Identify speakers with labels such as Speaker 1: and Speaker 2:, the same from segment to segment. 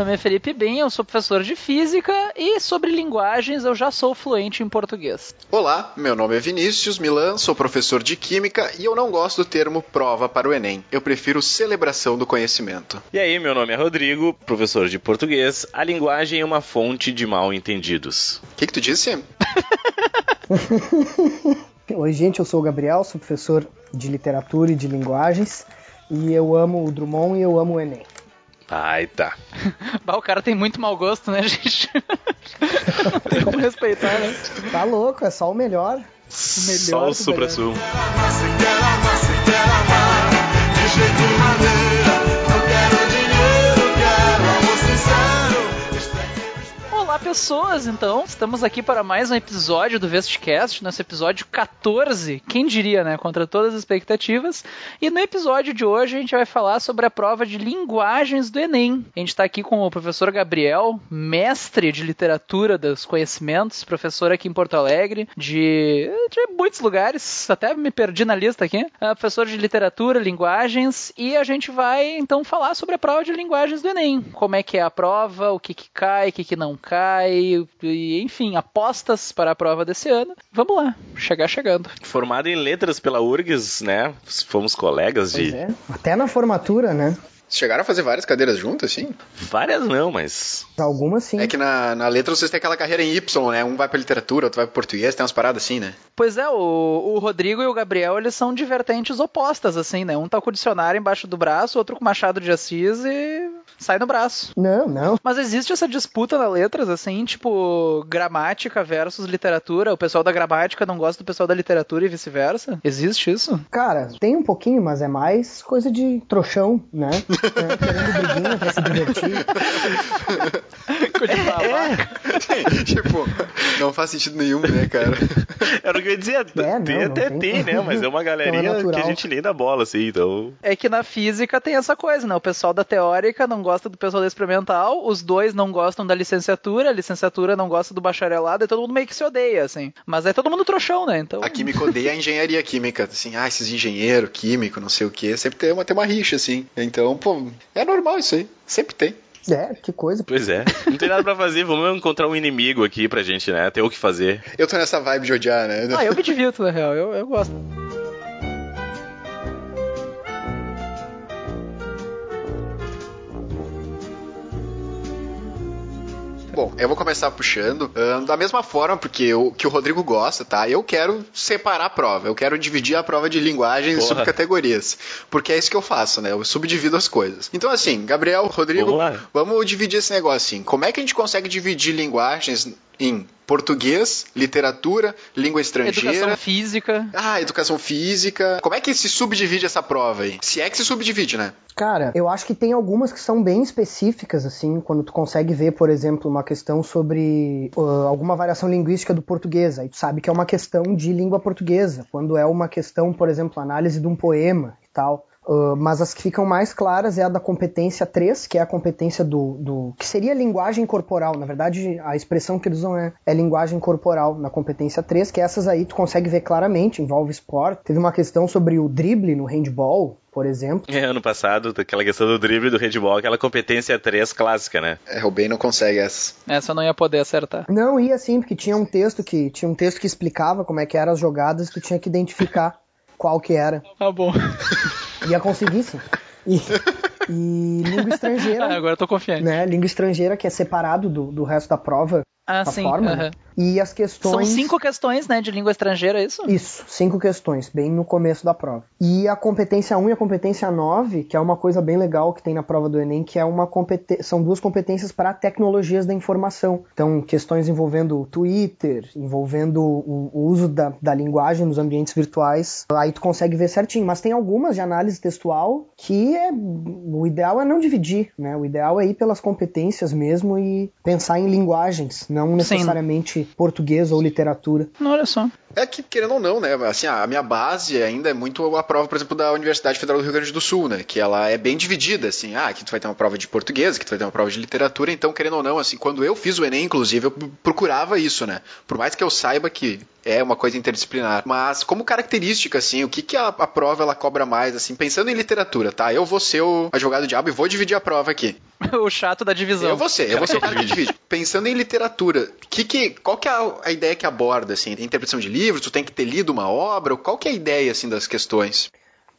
Speaker 1: nome é Felipe Bem, eu sou professor de física e sobre linguagens eu já sou fluente em português.
Speaker 2: Olá, meu nome é Vinícius Milan, sou professor de química e eu não gosto do termo prova para o Enem. Eu prefiro celebração do conhecimento.
Speaker 3: E aí, meu nome é Rodrigo, professor de português. A linguagem é uma fonte de mal entendidos.
Speaker 2: O que, que tu disse?
Speaker 4: Oi, gente, eu sou o Gabriel, sou professor de literatura e de linguagens e eu amo o Drummond e eu amo o Enem.
Speaker 3: Ai, tá.
Speaker 1: bah, o cara tem muito mau gosto, né, gente? tem como respeitar, né?
Speaker 4: Tá louco, é só o melhor.
Speaker 3: O melhor só o supra-sumo.
Speaker 1: Olá, pessoas! Então, estamos aqui para mais um episódio do Vestcast, nosso episódio 14, quem diria, né? Contra todas as expectativas. E no episódio de hoje a gente vai falar sobre a prova de linguagens do Enem. A gente está aqui com o professor Gabriel, mestre de literatura dos conhecimentos, professor aqui em Porto Alegre, de, de muitos lugares, até me perdi na lista aqui. É professor de literatura, linguagens, e a gente vai então falar sobre a prova de linguagens do Enem. Como é que é a prova, o que, que cai, o que, que não cai e, e, enfim, apostas para a prova desse ano. Vamos lá, chegar chegando.
Speaker 3: Formado em letras pela URGS, né? Fomos colegas
Speaker 4: pois
Speaker 3: de.
Speaker 4: É. Até na formatura, né?
Speaker 2: Chegaram a fazer várias cadeiras juntas, assim?
Speaker 3: Várias não, mas.
Speaker 4: Algumas sim.
Speaker 2: É que na, na letra vocês têm aquela carreira em Y, né? Um vai pra literatura, outro vai pro português, tem umas paradas assim, né?
Speaker 1: Pois é, o, o Rodrigo e o Gabriel, eles são de vertentes opostas, assim, né? Um tá com o dicionário embaixo do braço, outro com Machado de Assis e sai no braço.
Speaker 4: Não, não.
Speaker 1: Mas existe essa disputa na letras, assim, tipo, gramática versus literatura. O pessoal da gramática não gosta do pessoal da literatura e vice-versa? Existe isso?
Speaker 4: Cara, tem um pouquinho, mas é mais coisa de trouxão, né? é, querendo briguinha pra se divertir.
Speaker 1: Coisa de babaca.
Speaker 2: É. tipo, não faz sentido nenhum, né, cara?
Speaker 3: Era o que eu ia dizer. É, tem, não, até tem, tem, né? Mas é uma galerinha é que a gente nem dá bola, assim, então.
Speaker 1: É que na física tem essa coisa, né? O pessoal da teórica não gosta do pessoal da experimental, os dois não gostam da licenciatura, a licenciatura não gosta do bacharelado, e todo mundo meio que se odeia, assim. Mas é todo mundo trouxão, né? Então...
Speaker 2: A química odeia a engenharia química, assim, ah, esses engenheiros, químico, não sei o que, sempre tem uma, tem uma rixa, assim. Então, pô, é normal isso aí, sempre tem.
Speaker 4: É, que coisa.
Speaker 3: Pois é. Não tem nada pra fazer, vamos encontrar um inimigo aqui pra gente, né? Ter o que fazer.
Speaker 2: Eu tô nessa vibe de odiar, né?
Speaker 1: Ah, eu me divirto, na real, eu, eu gosto.
Speaker 2: Bom, eu vou começar puxando uh, da mesma forma, porque eu, que o Rodrigo gosta, tá? Eu quero separar a prova, eu quero dividir a prova de linguagem Porra. em subcategorias. Porque é isso que eu faço, né? Eu subdivido as coisas. Então, assim, Gabriel, Rodrigo, vamos, vamos dividir esse negócio assim. Como é que a gente consegue dividir linguagens em português, literatura, língua estrangeira.
Speaker 1: Educação física.
Speaker 2: Ah, educação física. Como é que se subdivide essa prova aí? Se é que se subdivide, né?
Speaker 4: Cara, eu acho que tem algumas que são bem específicas, assim, quando tu consegue ver, por exemplo, uma questão sobre uh, alguma variação linguística do português. Aí tu sabe que é uma questão de língua portuguesa. Quando é uma questão, por exemplo, análise de um poema e tal. Uh, mas as que ficam mais claras é a da competência 3, que é a competência do, do, que seria linguagem corporal. Na verdade, a expressão que eles usam é, é, linguagem corporal na competência 3, que essas aí tu consegue ver claramente, envolve esporte. Teve uma questão sobre o drible no handball, por exemplo.
Speaker 3: É, ano passado, aquela questão do drible do handball, aquela competência 3 clássica, né?
Speaker 2: É, o Ben não consegue essa.
Speaker 1: Essa não ia poder acertar.
Speaker 4: Não, ia sim, porque tinha um texto que tinha um texto que explicava como é que eram as jogadas e tu tinha que identificar qual que era.
Speaker 1: Tá bom.
Speaker 4: Ia conseguir, sim. E, e língua estrangeira.
Speaker 1: Ah, agora eu tô confiante.
Speaker 4: Né? Língua estrangeira, que é separado do, do resto da prova.
Speaker 1: Ah, sim.
Speaker 4: Forma,
Speaker 1: uh -huh.
Speaker 4: né? E as questões.
Speaker 1: São cinco questões, né, de língua estrangeira, é isso?
Speaker 4: Isso, cinco questões, bem no começo da prova. E a competência 1 e a competência 9, que é uma coisa bem legal que tem na prova do Enem, que é uma competência. São duas competências para tecnologias da informação. Então, questões envolvendo o Twitter, envolvendo o, o uso da, da linguagem nos ambientes virtuais. Aí tu consegue ver certinho. Mas tem algumas de análise textual que é. O ideal é não dividir, né? O ideal é ir pelas competências mesmo e pensar em linguagens, não necessariamente Sim. Português ou literatura.
Speaker 1: Não, olha só.
Speaker 2: É que, querendo ou não, né? Assim, a minha base ainda é muito a prova, por exemplo, da Universidade Federal do Rio Grande do Sul, né? Que ela é bem dividida, assim. Ah, aqui tu vai ter uma prova de português, aqui tu vai ter uma prova de literatura. Então, querendo ou não, assim, quando eu fiz o Enem, inclusive, eu procurava isso, né? Por mais que eu saiba que é uma coisa interdisciplinar. Mas como característica, assim, o que, que a, a prova ela cobra mais, assim, pensando em literatura, tá? Eu vou ser o advogado diabo e vou dividir a prova aqui.
Speaker 1: o chato da divisão.
Speaker 2: Eu vou ser, eu vou ser o cara que divide. Pensando em literatura, que, que, qual que é a, a ideia que aborda, assim? Interpretação de livros, tu tem que ter lido uma obra? Qual que é a ideia, assim, das questões?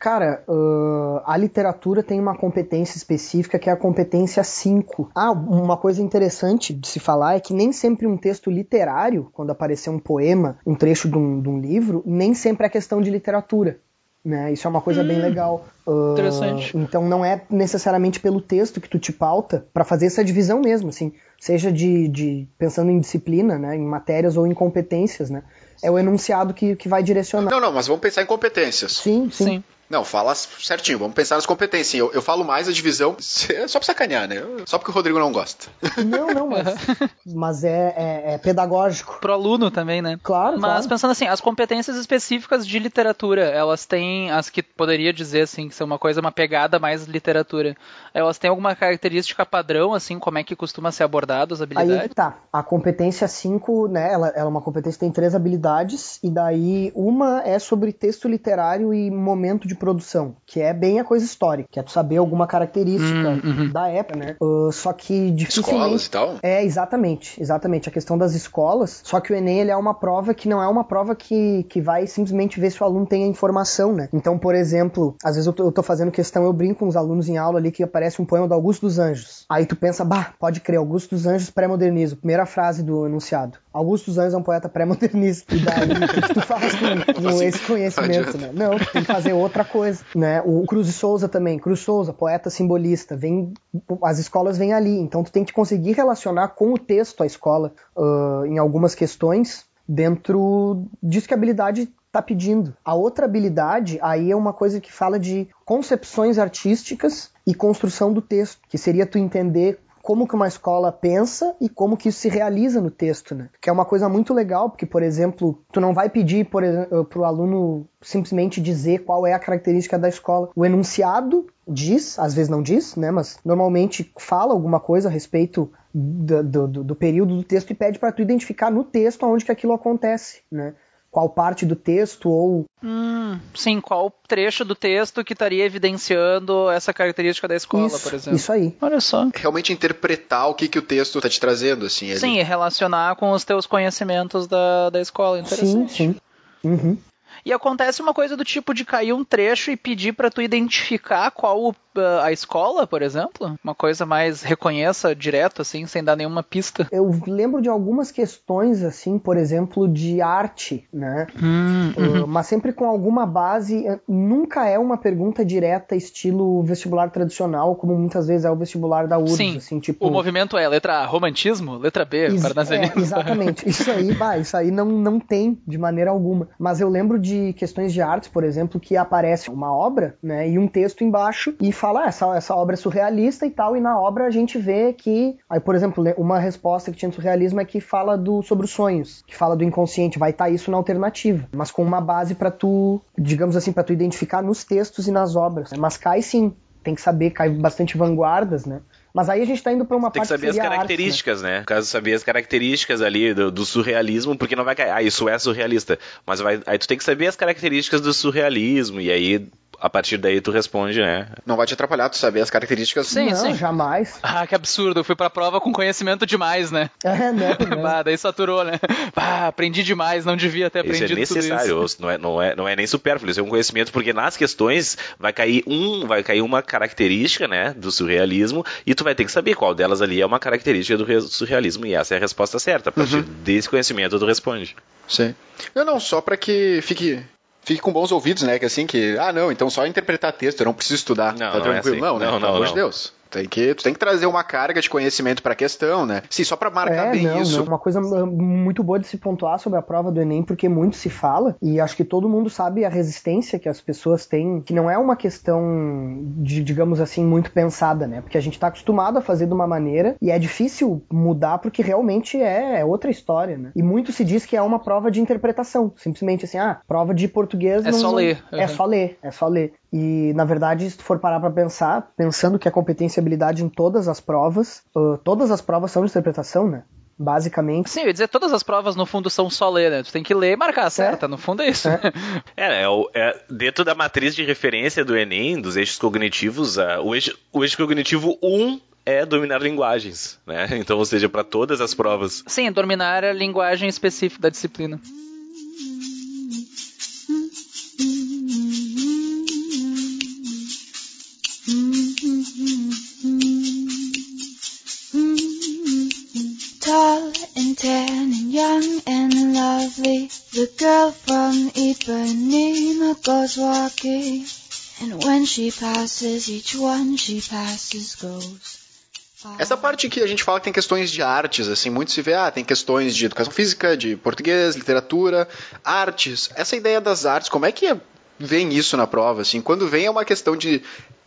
Speaker 4: Cara, uh, a literatura tem uma competência específica que é a competência 5. Ah, uma coisa interessante de se falar é que nem sempre um texto literário, quando aparecer um poema, um trecho de um, de um livro, nem sempre é questão de literatura. Né? Isso é uma coisa hum, bem legal.
Speaker 1: Uh, interessante.
Speaker 4: Então não é necessariamente pelo texto que tu te pauta para fazer essa divisão mesmo, assim, seja de, de pensando em disciplina, né, em matérias ou em competências, né? É o enunciado que, que vai direcionar.
Speaker 2: Não, não, mas vamos pensar em competências.
Speaker 4: Sim, sim. sim.
Speaker 2: Não, fala certinho, vamos pensar nas competências. Eu, eu falo mais a divisão só pra sacanear, né? Só porque o Rodrigo não gosta.
Speaker 4: Não, não, mas, mas é, é, é, pedagógico.
Speaker 1: Pro aluno também, né?
Speaker 4: Claro.
Speaker 1: Mas
Speaker 4: claro.
Speaker 1: pensando assim, as competências específicas de literatura, elas têm, as que poderia dizer assim, que são uma coisa, uma pegada mais literatura, elas têm alguma característica padrão, assim, como é que costuma ser abordado as habilidades?
Speaker 4: Aí tá. A competência 5, né, ela, ela é uma competência que tem três habilidades, e daí uma é sobre texto literário e momento de produção, que é bem a coisa histórica, que é tu saber alguma característica hum, uhum. da época, né? Uh, só que dificilmente...
Speaker 2: Escolas e tal?
Speaker 4: É, exatamente, exatamente. A questão das escolas, só que o Enem ele é uma prova que não é uma prova que, que vai simplesmente ver se o aluno tem a informação, né? Então, por exemplo, às vezes eu tô, eu tô fazendo questão, eu brinco com os alunos em aula ali que aparece um poema do Augusto dos Anjos. Aí tu pensa, bah, pode crer, Augusto dos Anjos pré-modernismo. Primeira frase do enunciado. Augusto Anjos é um poeta pré-modernista. E daí tu faz com, com esse conhecimento, né? Não, tu tem que fazer outra coisa, né? O Cruz de Souza também, Cruz Souza, poeta simbolista, vem, as escolas vêm ali, então tu tem que conseguir relacionar com o texto a escola uh, em algumas questões dentro disso que a habilidade está pedindo. A outra habilidade aí é uma coisa que fala de concepções artísticas e construção do texto, que seria tu entender como que uma escola pensa e como que isso se realiza no texto, né? Que é uma coisa muito legal, porque, por exemplo, tu não vai pedir para o aluno simplesmente dizer qual é a característica da escola. O enunciado diz, às vezes não diz, né? Mas normalmente fala alguma coisa a respeito do, do, do período do texto e pede para tu identificar no texto onde que aquilo acontece, né? Qual parte do texto ou.
Speaker 1: Hum, sim, qual trecho do texto que estaria evidenciando essa característica da escola,
Speaker 4: isso,
Speaker 1: por exemplo.
Speaker 4: Isso aí.
Speaker 1: Olha só.
Speaker 2: Realmente interpretar o que, que o texto está te trazendo, assim.
Speaker 1: Sim, relacionar com os teus conhecimentos da, da escola. Interessante.
Speaker 4: Sim, sim. Uhum.
Speaker 1: E acontece uma coisa do tipo de cair um trecho e pedir para tu identificar qual uh, a escola, por exemplo? Uma coisa mais reconheça direto, assim, sem dar nenhuma pista.
Speaker 4: Eu lembro de algumas questões, assim, por exemplo, de arte, né?
Speaker 1: Hum,
Speaker 4: uh, mas sempre com alguma base. Eh, nunca é uma pergunta direta, estilo vestibular tradicional, como muitas vezes é o vestibular da URGS.
Speaker 1: Sim,
Speaker 4: assim, tipo...
Speaker 1: o movimento é letra A, romantismo, letra B, Ex
Speaker 4: é, Exatamente. Isso aí, bah, isso aí não, não tem de maneira alguma. Mas eu lembro de questões de arte, por exemplo, que aparece uma obra, né, e um texto embaixo e fala, ah, essa, essa obra é surrealista e tal, e na obra a gente vê que, aí, por exemplo, uma resposta que tinha no surrealismo é que fala do, sobre os sonhos, que fala do inconsciente, vai estar tá isso na alternativa, mas com uma base para tu, digamos assim, para tu identificar nos textos e nas obras. Mas cai sim, tem que saber, cai bastante vanguardas, né? Mas aí a gente tá indo pra uma
Speaker 3: Tem
Speaker 4: parte
Speaker 3: que saber as características,
Speaker 4: arte,
Speaker 3: né? No caso, saber as características ali do, do, surrealismo, porque não vai cair, ah, isso é surrealista. Mas vai, aí tu tem que saber as características do surrealismo, e aí a partir daí tu responde, né?
Speaker 2: Não vai te atrapalhar tu saber as características.
Speaker 4: Sim, não, sim. jamais.
Speaker 1: Ah, que absurdo. Eu fui pra prova com conhecimento demais, né?
Speaker 4: É, né?
Speaker 1: bah, daí saturou, né? Bah, aprendi demais, não devia ter aprendido
Speaker 3: isso é necessário,
Speaker 1: isso.
Speaker 3: Não, é, não, é, não é nem supérfluo, isso é um conhecimento, porque nas questões vai cair um, vai cair uma característica, né, do surrealismo, e tu vai ter que saber qual delas ali é uma característica do surrealismo, e essa é a resposta certa. A partir uhum. desse conhecimento tu responde.
Speaker 2: Sim. Não, não, só para que fique fique com bons ouvidos, né? Que assim, que, ah, não, então só interpretar texto, eu não preciso estudar.
Speaker 3: Não, tá não tranquilo. É assim.
Speaker 2: Não, né?
Speaker 3: Não,
Speaker 2: Pelo amor de Deus. Tem que, tu tem que trazer uma carga de conhecimento para a questão, né? Sim, só para marcar
Speaker 4: é,
Speaker 2: bem
Speaker 4: não,
Speaker 2: isso.
Speaker 4: Não. Uma coisa muito boa de se pontuar sobre a prova do Enem, porque muito se fala, e acho que todo mundo sabe a resistência que as pessoas têm, que não é uma questão, de, digamos assim, muito pensada, né? Porque a gente está acostumado a fazer de uma maneira e é difícil mudar porque realmente é, é outra história, né? E muito se diz que é uma prova de interpretação. Simplesmente assim, ah, prova de português.
Speaker 1: É
Speaker 4: não,
Speaker 1: só ler.
Speaker 4: Uhum. É só ler, é só ler. E, na verdade, se tu for parar para pensar, pensando que a competência e habilidade em todas as provas, uh, todas as provas são de interpretação, né? basicamente.
Speaker 1: Sim, eu ia dizer, todas as provas no fundo são só ler, né? Tu tem que ler e marcar, certo? É. No fundo é isso.
Speaker 3: É, é, é, é, dentro da matriz de referência do Enem, dos eixos cognitivos, uh, o, eixo, o eixo cognitivo 1 é dominar linguagens, né? Então, ou seja, para todas as provas.
Speaker 1: Sim, dominar a linguagem específica da disciplina. Tan and young and lovely, the girl from Ipanema goes walking, and when she passes, each one she passes goes.
Speaker 2: Essa parte que a gente fala que tem questões de artes, assim, muito se vê, ah, tem questões de educação física, de português, literatura, artes. Essa ideia das artes, como é que vem isso na prova, assim? Quando vem é uma questão de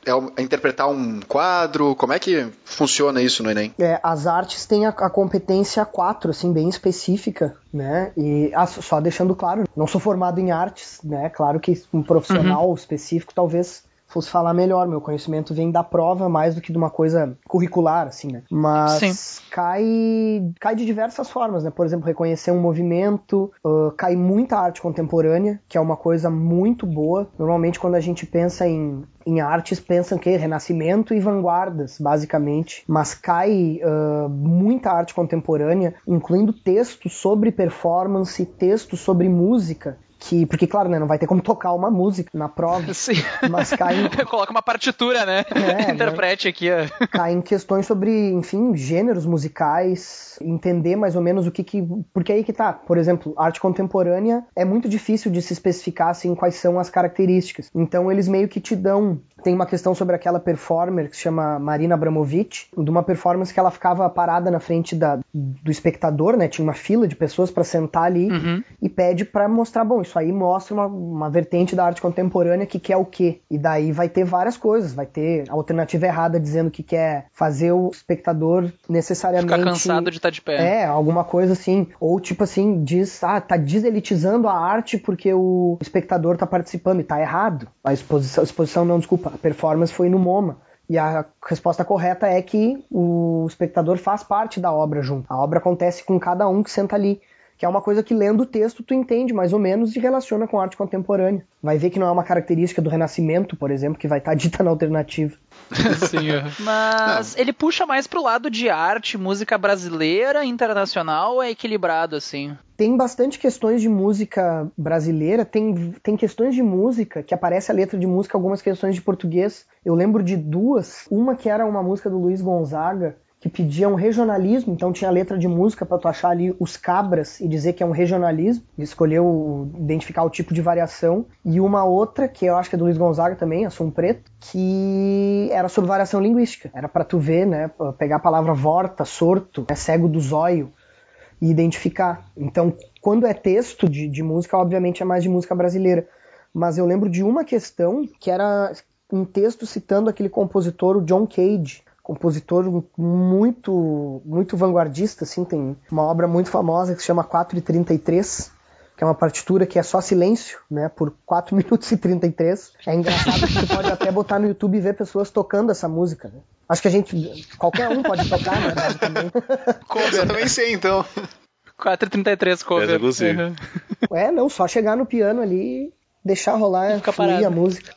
Speaker 2: é, interpretar um quadro? Como é que funciona isso no Enem?
Speaker 4: É, as artes têm a, a competência 4, assim, bem específica, né? E ah, só deixando claro, não sou formado em artes, né? Claro que um profissional uhum. específico talvez fosse falar melhor. Meu conhecimento vem da prova mais do que de uma coisa curricular, assim, né? Mas Sim. cai cai de diversas formas, né? Por exemplo, reconhecer um movimento, uh, cai muita arte contemporânea, que é uma coisa muito boa. Normalmente, quando a gente pensa em em artes pensam que renascimento e vanguardas, basicamente, mas cai uh, muita arte contemporânea, incluindo textos sobre performance, textos sobre música, que porque claro né não vai ter como tocar uma música na prova
Speaker 1: Sim. mas cai em... coloca uma partitura né é, interprete né? aqui ó.
Speaker 4: cai em questões sobre enfim gêneros musicais entender mais ou menos o que que porque aí que tá por exemplo arte contemporânea é muito difícil de se especificar assim quais são as características então eles meio que te dão tem uma questão sobre aquela performer que se chama Marina Abramovic, de uma performance que ela ficava parada na frente da, do espectador, né? Tinha uma fila de pessoas para sentar ali uhum. e pede para mostrar, bom, isso aí mostra uma, uma vertente da arte contemporânea que quer o quê? E daí vai ter várias coisas, vai ter alternativa errada dizendo que quer fazer o espectador necessariamente
Speaker 1: ficar cansado de estar tá de pé.
Speaker 4: É, alguma coisa assim, ou tipo assim, diz, ah, tá deselitizando a arte porque o espectador tá participando e tá errado. A exposição, a exposição não, desculpa, a performance foi no MoMA. E a resposta correta é que o espectador faz parte da obra junto. A obra acontece com cada um que senta ali que é uma coisa que lendo o texto tu entende mais ou menos e relaciona com a arte contemporânea. Vai ver que não é uma característica do Renascimento, por exemplo, que vai estar dita na alternativa.
Speaker 1: Sim, é. Mas não. ele puxa mais pro lado de arte, música brasileira, internacional, ou é equilibrado assim?
Speaker 4: Tem bastante questões de música brasileira, tem, tem questões de música que aparece a letra de música, algumas questões de português. Eu lembro de duas, uma que era uma música do Luiz Gonzaga, que pedia um regionalismo, então tinha letra de música para tu achar ali os cabras e dizer que é um regionalismo, escolheu identificar o tipo de variação, e uma outra, que eu acho que é do Luiz Gonzaga também, a Som Preto, que era sobre variação linguística, era para tu ver, né, pegar a palavra vorta, sorto, é cego do zóio, e identificar. Então, quando é texto de, de música, obviamente é mais de música brasileira, mas eu lembro de uma questão que era um texto citando aquele compositor, o John Cage, compositor muito muito vanguardista, assim, tem uma obra muito famosa que se chama 4 e 33, que é uma partitura que é só silêncio, né, por 4 minutos e 33. É engraçado que você pode até botar no YouTube e ver pessoas tocando essa música, né? Acho que a gente, qualquer um pode tocar, né, basicamente.
Speaker 2: Eu também sei, então.
Speaker 1: 433 cover. Eu
Speaker 3: uhum.
Speaker 4: É, não, só chegar no piano ali deixar rolar e fluir a música.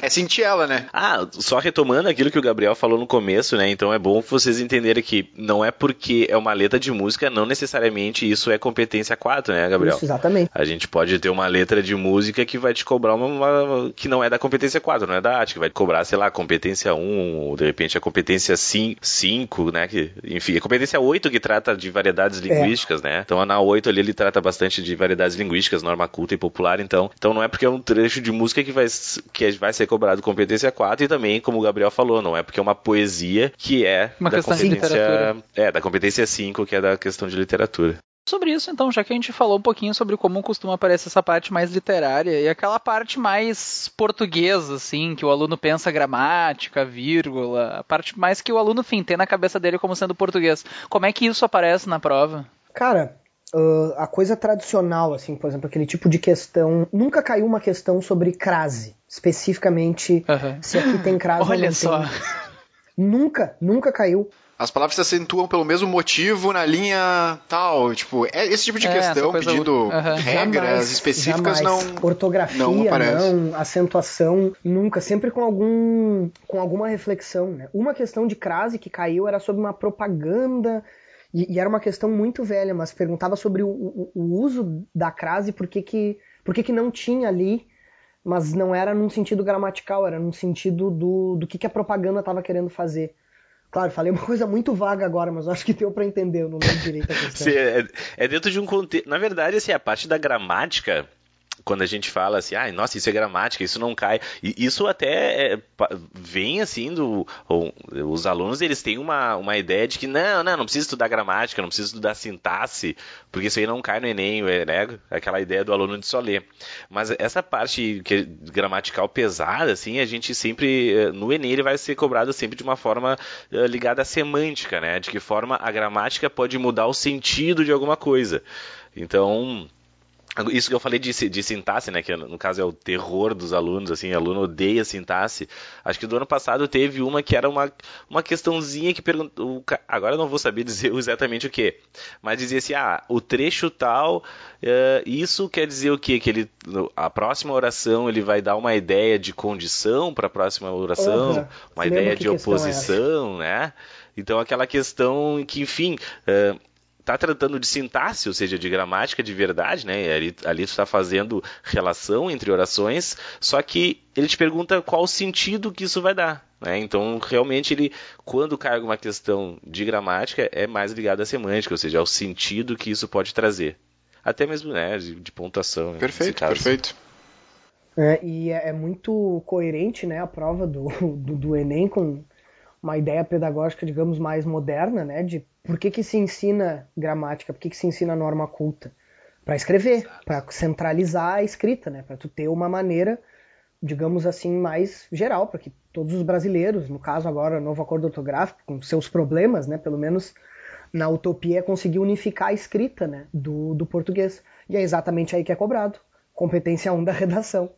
Speaker 2: É sentir ela, né?
Speaker 3: Ah, só retomando aquilo que o Gabriel falou no começo, né? Então é bom vocês entenderem que não é porque é uma letra de música, não necessariamente isso é competência 4, né, Gabriel?
Speaker 4: Isso, exatamente.
Speaker 3: A gente pode ter uma letra de música que vai te cobrar uma, uma que não é da competência 4, não é da arte, que vai te cobrar, sei lá, competência 1, ou de repente a competência 5, né? Que, enfim, a competência 8 que trata de variedades é. linguísticas, é. né? Então na 8 ali ele trata bastante de variedades linguísticas, norma culta e popular, então, então não é porque é um trecho de música que vai que vai ser cobrado competência 4 e também, como o Gabriel falou, não é porque é uma poesia que é
Speaker 1: uma da competência
Speaker 3: é da competência 5, que é da questão de literatura.
Speaker 1: Sobre isso, então, já que a gente falou um pouquinho sobre como costuma aparecer essa parte mais literária e aquela parte mais portuguesa, assim, que o aluno pensa gramática, vírgula, a parte mais que o aluno, enfim, tem na cabeça dele como sendo português. Como é que isso aparece na prova?
Speaker 4: Cara, uh, a coisa tradicional, assim, por exemplo, aquele tipo de questão. Nunca caiu uma questão sobre crase, especificamente uhum. se aqui tem crase
Speaker 1: Olha
Speaker 4: ou não
Speaker 1: só.
Speaker 4: Tem. Nunca, nunca caiu.
Speaker 2: as palavras se acentuam pelo mesmo motivo na linha tal. Tipo, é esse tipo de é, questão pedindo uhum. regras jamais, específicas
Speaker 4: jamais.
Speaker 2: não.
Speaker 4: Ortografia, não, não, acentuação, nunca, sempre com algum com alguma reflexão. Né? Uma questão de crase que caiu era sobre uma propaganda. E, e era uma questão muito velha, mas perguntava sobre o, o, o uso da crase, por que, que, por que, que não tinha ali mas não era num sentido gramatical, era num sentido do, do que, que a propaganda estava querendo fazer. Claro, falei uma coisa muito vaga agora, mas acho que deu para entender, eu não lembro direito a questão.
Speaker 3: É, é, dentro de um contexto. Na verdade, assim, a parte da gramática quando a gente fala assim, ah, nossa, isso é gramática, isso não cai. E isso até é, vem assim do. Os alunos eles têm uma, uma ideia de que não, não, não precisa estudar gramática, não precisa estudar sintaxe, porque isso aí não cai no Enem, é, né? Aquela ideia do aluno de só ler. Mas essa parte que é gramatical pesada, assim, a gente sempre. Eh, no Enem ele vai ser cobrado sempre de uma forma uh, ligada à semântica, né? De que forma a gramática pode mudar o sentido de alguma coisa. Então isso que eu falei de, de sintaxe, né, que no caso é o terror dos alunos, assim, aluno odeia sintaxe. Acho que do ano passado teve uma que era uma, uma questãozinha que perguntou, agora eu não vou saber dizer exatamente o que, mas dizia assim, ah, o trecho tal, uh, isso quer dizer o quê? Que ele, a próxima oração ele vai dar uma ideia de condição para a próxima oração, uhum. uma ideia de é oposição, né? Então aquela questão que, enfim, uh, está tratando de sintaxe, ou seja, de gramática de verdade, né? Ali, ali tu está fazendo relação entre orações, só que ele te pergunta qual o sentido que isso vai dar. Né? Então, realmente, ele, quando cai uma questão de gramática, é mais ligado à semântica, ou seja, ao sentido que isso pode trazer. Até mesmo né, de, de pontuação.
Speaker 2: Perfeito, perfeito.
Speaker 4: É, e é, é, muito coerente né, a prova do, do, do Enem com uma ideia pedagógica, digamos, mais moderna, né, de por que, que se ensina gramática, por que, que se ensina norma culta? Para escrever, para centralizar a escrita, né, para tu ter uma maneira, digamos assim, mais geral, para que todos os brasileiros, no caso agora novo acordo ortográfico, com seus problemas, né, pelo menos na utopia é conseguir unificar a escrita né, do, do português. E é exatamente aí que é cobrado. Competência 1 da redação.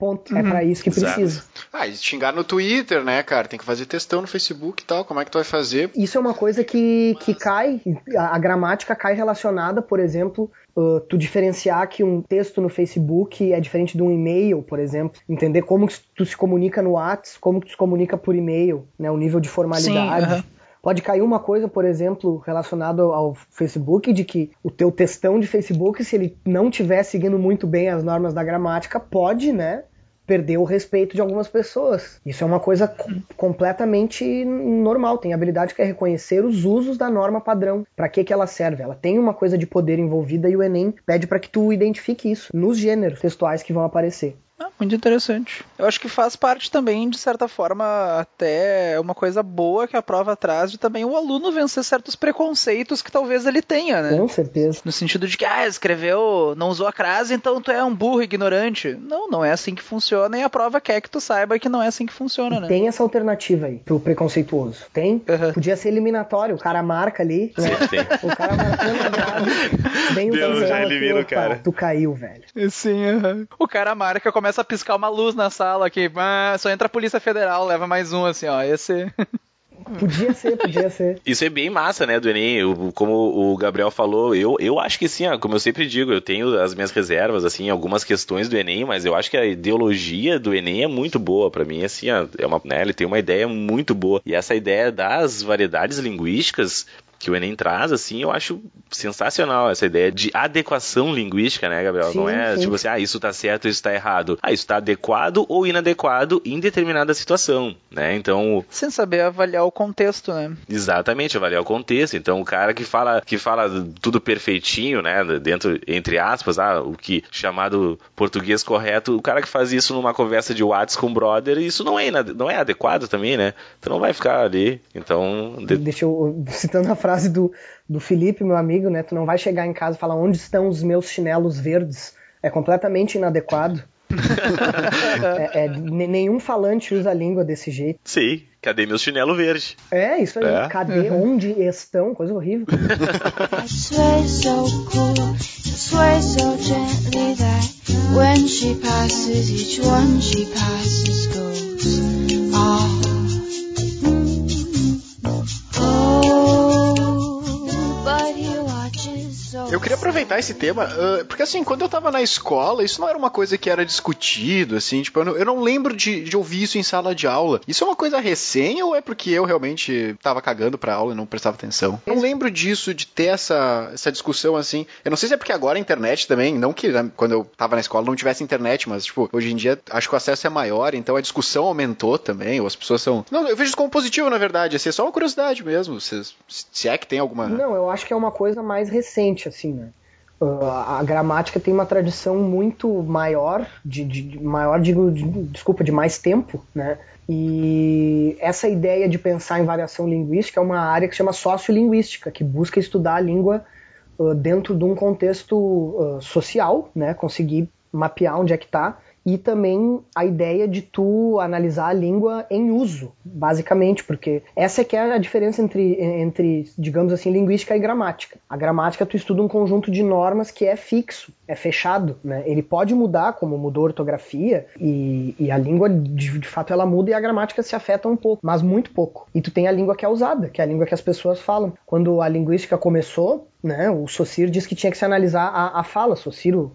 Speaker 4: Ponto. É uhum. É para isso que precisa.
Speaker 2: Ah, e xingar no Twitter, né, cara? Tem que fazer textão no Facebook e tal. Como é que tu vai fazer?
Speaker 4: Isso é uma coisa que, que cai, a, a gramática cai relacionada, por exemplo, uh, tu diferenciar que um texto no Facebook é diferente de um e-mail, por exemplo. Entender como tu se comunica no WhatsApp, como tu se comunica por e-mail, né? O nível de formalidade. Sim, uh -huh. Pode cair uma coisa, por exemplo, relacionada ao Facebook, de que o teu textão de Facebook, se ele não estiver seguindo muito bem as normas da gramática, pode, né, perdeu o respeito de algumas pessoas. Isso é uma coisa completamente normal. Tem habilidade que é reconhecer os usos da norma padrão. Para que, que ela serve? Ela tem uma coisa de poder envolvida e o Enem pede para que tu identifique isso nos gêneros textuais que vão aparecer.
Speaker 1: Ah, muito interessante. Eu acho que faz parte também, de certa forma, até uma coisa boa que a prova traz de também o aluno vencer certos preconceitos que talvez ele tenha, né?
Speaker 4: Com certeza.
Speaker 1: No sentido de que, ah, escreveu, não usou a crase, então tu é um burro ignorante. Não, não é assim que funciona e a prova quer que tu saiba que não é assim que funciona, e né?
Speaker 4: Tem essa alternativa aí pro preconceituoso. Tem? Uhum. Podia ser eliminatório, o cara marca ali. Né? Sim, O cara marcando a grade. Vem o Deus, já elimina o cara. Tu caiu, velho.
Speaker 1: Sim, uhum. O cara marca, começa começa a piscar uma luz na sala aqui. Ah, só entra a Polícia Federal, leva mais um, assim, ó. Esse.
Speaker 4: Podia ser, podia ser.
Speaker 3: Isso é bem massa, né, do Enem. como o Gabriel falou, eu, eu acho que sim, como eu sempre digo, eu tenho as minhas reservas, assim, algumas questões do Enem, mas eu acho que a ideologia do Enem é muito boa. para mim, assim, é uma, né, ele tem uma ideia muito boa. E essa ideia das variedades linguísticas que o Enem traz, assim, eu acho sensacional essa ideia de adequação linguística, né, Gabriel? Sim, Não é sim. tipo assim, ah, isso tá certo, isso tá errado. Ah, isso tá adequado ou inadequado em determinada situação, né? Então.
Speaker 1: Sem saber avaliar o contexto, né?
Speaker 3: Exatamente, avaliar o contexto. Então, o cara que fala, que fala tudo perfeitinho, né, dentro, entre aspas, ah, o que chamado português correto, o cara que faz isso numa conversa de WhatsApp com o brother, isso não é, não é adequado também, né? Então não vai ficar ali. Então.
Speaker 4: De... Deixa eu, citando a frase frase do, do Felipe, meu amigo, né? Tu não vai chegar em casa e falar onde estão os meus chinelos verdes. É completamente inadequado. é, é, nenhum falante usa a língua desse jeito.
Speaker 3: Sim, cadê meu chinelo verde?
Speaker 4: É, isso aí. É. Cadê? Uhum. Onde estão? Coisa horrível. Hari
Speaker 2: eu queria aproveitar esse tema, uh, porque assim, quando eu tava na escola, isso não era uma coisa que era discutido, assim, tipo, eu não, eu não lembro de, de, ouvir isso em sala de aula. Isso é uma coisa recém ou é porque eu realmente tava cagando pra aula e não prestava atenção? Eu não lembro disso, de ter essa, essa discussão assim. Eu não sei se é porque agora a internet também, não que né, quando eu tava na escola não tivesse internet, mas, tipo, hoje em dia acho que o acesso é maior, então a discussão aumentou também, ou as pessoas são. Não, eu vejo isso como positivo, na verdade, assim, é só uma curiosidade mesmo, se, se é que tem alguma.
Speaker 4: Não, eu acho que é uma coisa mais recente, assim, né? Uh, a gramática tem uma tradição muito maior, de, de maior digo, de, desculpa, de mais tempo, né? E essa ideia de pensar em variação linguística é uma área que se chama sociolinguística, que busca estudar a língua uh, dentro de um contexto uh, social, né? Conseguir mapear onde é que está e também a ideia de tu analisar a língua em uso, basicamente, porque essa é que é a diferença entre, entre, digamos assim, linguística e gramática. A gramática tu estuda um conjunto de normas que é fixo, é fechado, né? Ele pode mudar, como mudou a ortografia, e, e a língua, de, de, fato, ela muda e a gramática se afeta um pouco, mas muito pouco. E tu tem a língua que é usada, que é a língua que as pessoas falam. Quando a linguística começou, né, o Saussure diz que tinha que se analisar a, a fala. Saussure,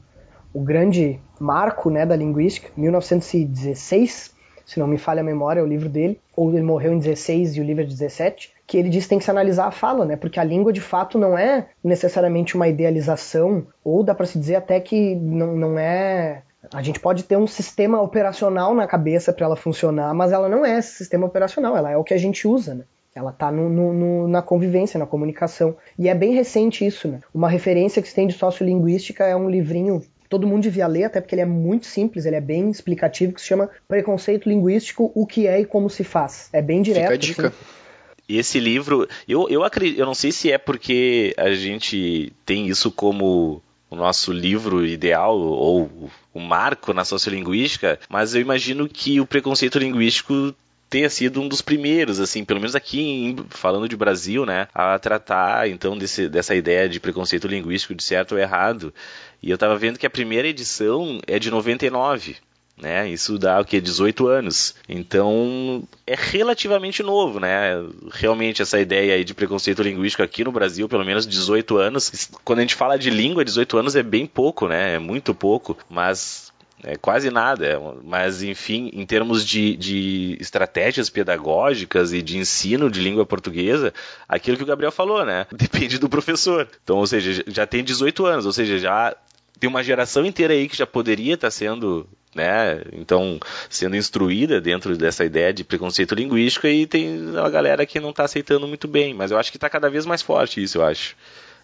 Speaker 4: o grande marco né, da linguística, 1916, se não me falha a memória, é o livro dele, ou ele morreu em 16 e o livro é 17, que ele diz que tem que se analisar a fala, né? Porque a língua de fato não é necessariamente uma idealização, ou dá para se dizer até que não, não é. A gente pode ter um sistema operacional na cabeça para ela funcionar, mas ela não é esse sistema operacional, ela é o que a gente usa, né? Ela está na convivência, na comunicação. E é bem recente isso, né? Uma referência que se tem de sociolinguística é um livrinho todo mundo devia ler, até porque ele é muito simples, ele é bem explicativo, que se chama Preconceito Linguístico, o que é e como se faz. É bem direto. Fica a dica. Assim.
Speaker 3: Esse livro, eu, eu acredito, eu não sei se é porque a gente tem isso como o nosso livro ideal ou o marco na sociolinguística, mas eu imagino que o preconceito linguístico tenha sido um dos primeiros, assim, pelo menos aqui em, falando de Brasil, né, a tratar então desse, dessa ideia de preconceito linguístico de certo ou errado. E eu estava vendo que a primeira edição é de 99. Né? Isso dá o que 18 anos. Então é relativamente novo, né? Realmente essa ideia aí de preconceito linguístico aqui no Brasil, pelo menos 18 anos. Quando a gente fala de língua, 18 anos é bem pouco, né? É muito pouco, mas é quase nada, é mas enfim, em termos de, de, estratégias pedagógicas e de ensino de língua portuguesa, aquilo que o Gabriel falou, né? Depende do professor. Então, ou seja, já tem 18 anos, ou seja, já tem uma geração inteira aí que já poderia estar sendo, né, então, sendo instruída dentro dessa ideia de preconceito linguístico e tem uma galera que não está aceitando muito bem, mas eu acho que está cada vez mais forte isso, eu acho.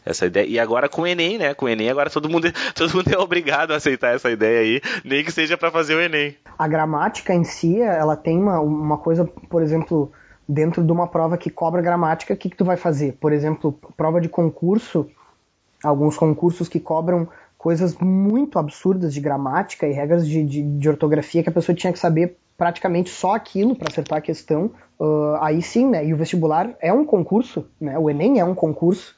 Speaker 3: Essa ideia. E agora com o Enem, né? Com o Enem, agora todo mundo, todo mundo é obrigado a aceitar essa ideia aí, nem que seja para fazer o Enem.
Speaker 4: A gramática em si, ela tem uma, uma coisa, por exemplo, dentro de uma prova que cobra gramática, o que, que tu vai fazer? Por exemplo, prova de concurso, alguns concursos que cobram coisas muito absurdas de gramática e regras de, de, de ortografia que a pessoa tinha que saber praticamente só aquilo para acertar a questão. Uh, aí sim, né? E o vestibular é um concurso, né? O Enem é um concurso.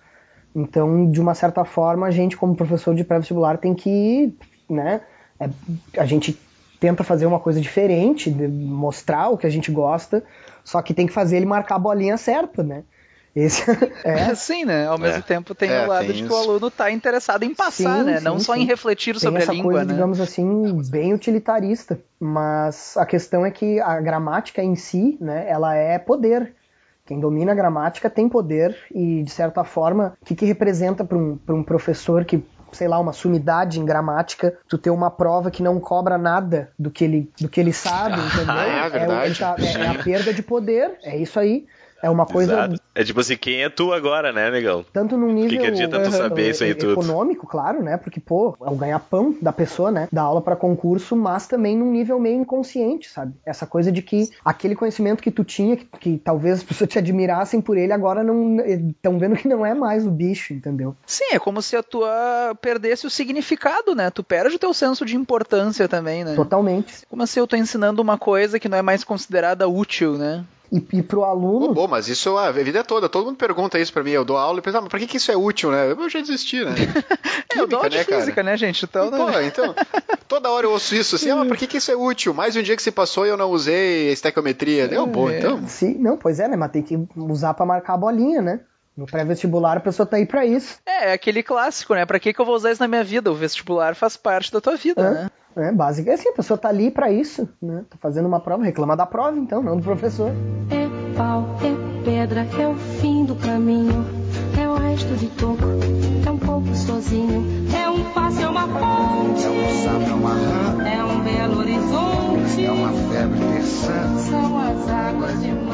Speaker 4: Então, de uma certa forma, a gente, como professor de pré-vestibular, tem que, né? É, a gente tenta fazer uma coisa diferente, mostrar o que a gente gosta, só que tem que fazer ele marcar a bolinha certa, né?
Speaker 1: Esse é. Sim, né? Ao mesmo é. tempo tem é, o lado tem de que o aluno está interessado em passar, sim, né? Sim, Não sim. só em refletir tem sobre
Speaker 4: essa
Speaker 1: a língua,
Speaker 4: coisa,
Speaker 1: né?
Speaker 4: digamos assim, bem utilitarista. Mas a questão é que a gramática em si, né, ela é poder. Quem domina a gramática tem poder e, de certa forma, o que, que representa para um, um professor que sei lá, uma sumidade em gramática, tu ter uma prova que não cobra nada do que ele, do que ele sabe, entendeu?
Speaker 2: é, verdade.
Speaker 4: É, é, é, a perda de poder, é isso aí. É uma coisa. Exato.
Speaker 3: É tipo assim, quem é tu agora, né, negão?
Speaker 4: Tanto num nível.
Speaker 3: Que, que adianta tu saber isso aí tudo?
Speaker 4: Econômico, claro, né? Porque, pô, é o ganha-pão da pessoa, né? Da aula para concurso, mas também num nível meio inconsciente, sabe? Essa coisa de que aquele conhecimento que tu tinha, que, que talvez as pessoas te admirassem por ele, agora não. estão vendo que não é mais o bicho, entendeu?
Speaker 1: Sim, é como se a tua perdesse o significado, né? Tu perde o teu senso de importância também, né?
Speaker 4: Totalmente.
Speaker 1: Como se eu tô ensinando uma coisa que não é mais considerada útil, né?
Speaker 4: E, e pro aluno.
Speaker 2: Bom, mas isso a vida toda. Todo mundo pergunta isso pra mim. Eu dou aula e penso, ah, mas pra que, que isso é útil, né? Eu já desisti, né?
Speaker 1: é, eu dou aula de né, física, cara? né, gente? Então,
Speaker 2: Pô, né? então, toda hora eu ouço isso assim, ah, mas pra que, que isso é útil? Mais um dia que se passou e eu não usei estequiometria. Deu, é, bom, então.
Speaker 4: Sim, não, pois é, né? Mas tem que usar pra marcar a bolinha, né? No pré-vestibular a pessoa tá aí para isso.
Speaker 1: É, é aquele clássico, né? Pra que, que eu vou usar isso na minha vida? O vestibular faz parte da tua vida,
Speaker 4: é,
Speaker 1: né?
Speaker 4: É, básico. É assim, a pessoa tá ali para isso, né? Tá fazendo uma prova, reclama da prova então, não do professor.
Speaker 5: É pau, é pedra, é o fim do caminho, é o resto de toco, é um pouco sozinho, é um passo, é uma ponte,
Speaker 6: é um sapo, é uma rã,
Speaker 5: é um belo horizonte,
Speaker 6: é uma febre terçã,
Speaker 5: são as águas de março.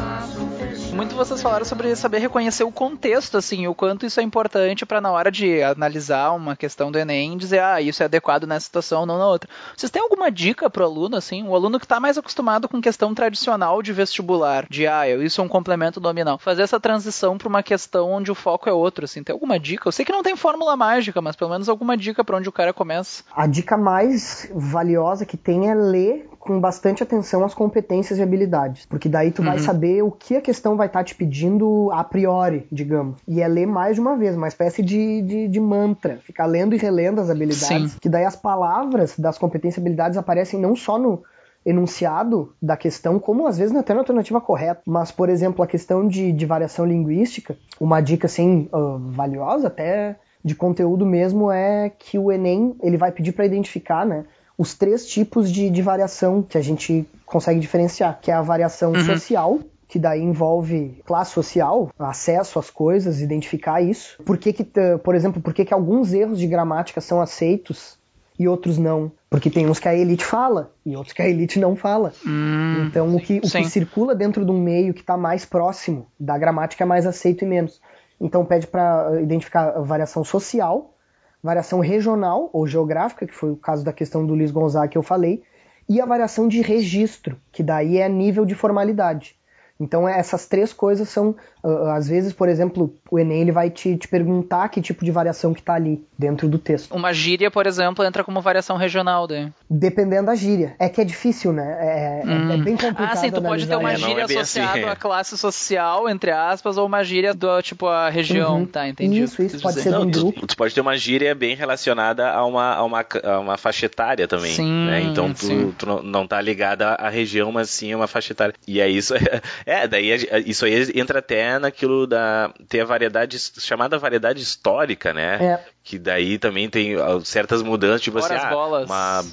Speaker 1: Muito vocês falaram sobre saber reconhecer o contexto, assim, o quanto isso é importante para na hora de analisar uma questão do Enem dizer, ah, isso é adequado nessa situação, não na outra. Vocês têm alguma dica pro aluno, assim, o aluno que está mais acostumado com questão tradicional de vestibular, de, ah, isso é um complemento nominal, fazer essa transição para uma questão onde o foco é outro, assim, tem alguma dica? Eu sei que não tem fórmula mágica, mas pelo menos alguma dica para onde o cara começa.
Speaker 4: A dica mais valiosa que tem é ler com bastante atenção as competências e habilidades, porque daí tu uhum. vai saber o que a questão vai estar tá te pedindo a priori, digamos. E é ler mais de uma vez, uma espécie de, de, de mantra, ficar lendo e relendo as habilidades, Sim. que daí as palavras das competências e habilidades aparecem não só no enunciado da questão, como às vezes até na alternativa correta. Mas, por exemplo, a questão de, de variação linguística, uma dica assim uh, valiosa até de conteúdo mesmo é que o Enem ele vai pedir para identificar, né? os três tipos de, de variação que a gente consegue diferenciar, que é a variação uhum. social, que daí envolve classe social, acesso às coisas, identificar isso. Por que, que por exemplo, por que, que alguns erros de gramática são aceitos e outros não? Porque tem uns que a elite fala e outros que a elite não fala. Hum, então, o que, o que circula dentro de um meio que está mais próximo da gramática é mais aceito e menos. Então, pede para identificar a variação social, variação regional ou geográfica, que foi o caso da questão do Luiz Gonzaga que eu falei, e a variação de registro, que daí é nível de formalidade. Então essas três coisas são, às vezes, por exemplo, o Enem ele vai te, te perguntar que tipo de variação que está ali dentro do texto.
Speaker 1: Uma gíria, por exemplo, entra como variação regional, daí.
Speaker 4: Dependendo da gíria. É que é difícil, né? É, hum. é, é hum. bem complicado.
Speaker 1: Ah, sim, tu pode ter uma gíria é, é associada assim, à classe social, entre aspas, ou uma gíria do tipo a região,
Speaker 4: uhum.
Speaker 1: tá? Entendi.
Speaker 4: Isso, isso pode ser não,
Speaker 3: tu, tu, pode ter uma gíria bem relacionada a uma, a uma, a uma faixa etária também. Sim, né? Então tu, tu não, não tá ligada à região, mas sim a uma faixa etária. E é isso. É, daí isso aí entra até naquilo da. Tem a variedade, chamada variedade histórica, né? É. Que daí também tem certas mudanças, tipo
Speaker 1: Fora
Speaker 3: assim,
Speaker 1: ah, bolas.
Speaker 3: uma.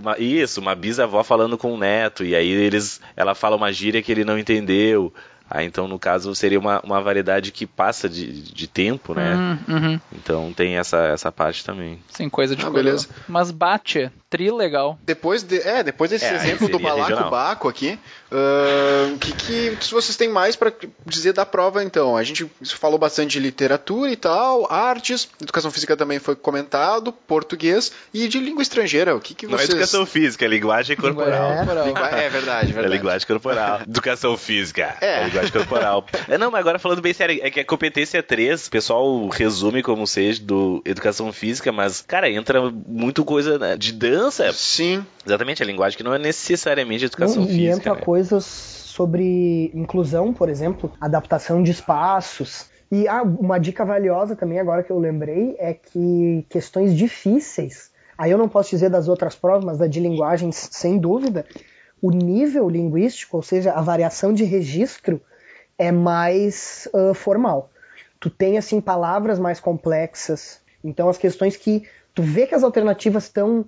Speaker 3: Uma, isso, uma bisavó falando com o neto, e aí eles, ela fala uma gíria que ele não entendeu. Ah, então, no caso, seria uma, uma variedade que passa de, de tempo, né?
Speaker 1: Uhum, uhum.
Speaker 3: Então tem essa, essa parte também.
Speaker 1: Sim, coisa de ah, beleza. Mas bate, tri legal.
Speaker 2: Depois, de, é, depois desse é, exemplo do balacobaco aqui, o uh, que, que vocês têm mais para dizer da prova, então? A gente falou bastante de literatura e tal, artes, educação física também foi comentado, português e de língua estrangeira. O que, que vocês...
Speaker 3: Não é educação física, é linguagem corporal.
Speaker 2: É, é verdade, verdade. É
Speaker 3: linguagem corporal. educação física. É. é linguagem corporal. É, não, mas agora falando bem sério, é que a competência 3, o pessoal resume como seja do educação física, mas, cara, entra muito coisa né, de dança.
Speaker 2: Sim.
Speaker 3: Exatamente, a linguagem que não é necessariamente educação
Speaker 4: não,
Speaker 3: física.
Speaker 4: E entra né? coisas sobre inclusão, por exemplo, adaptação de espaços. E ah, uma dica valiosa também, agora que eu lembrei, é que questões difíceis, aí eu não posso dizer das outras provas, mas da de linguagens, sem dúvida, o nível linguístico, ou seja, a variação de registro, é mais uh, formal. Tu tem assim palavras mais complexas. Então as questões que tu vê que as alternativas estão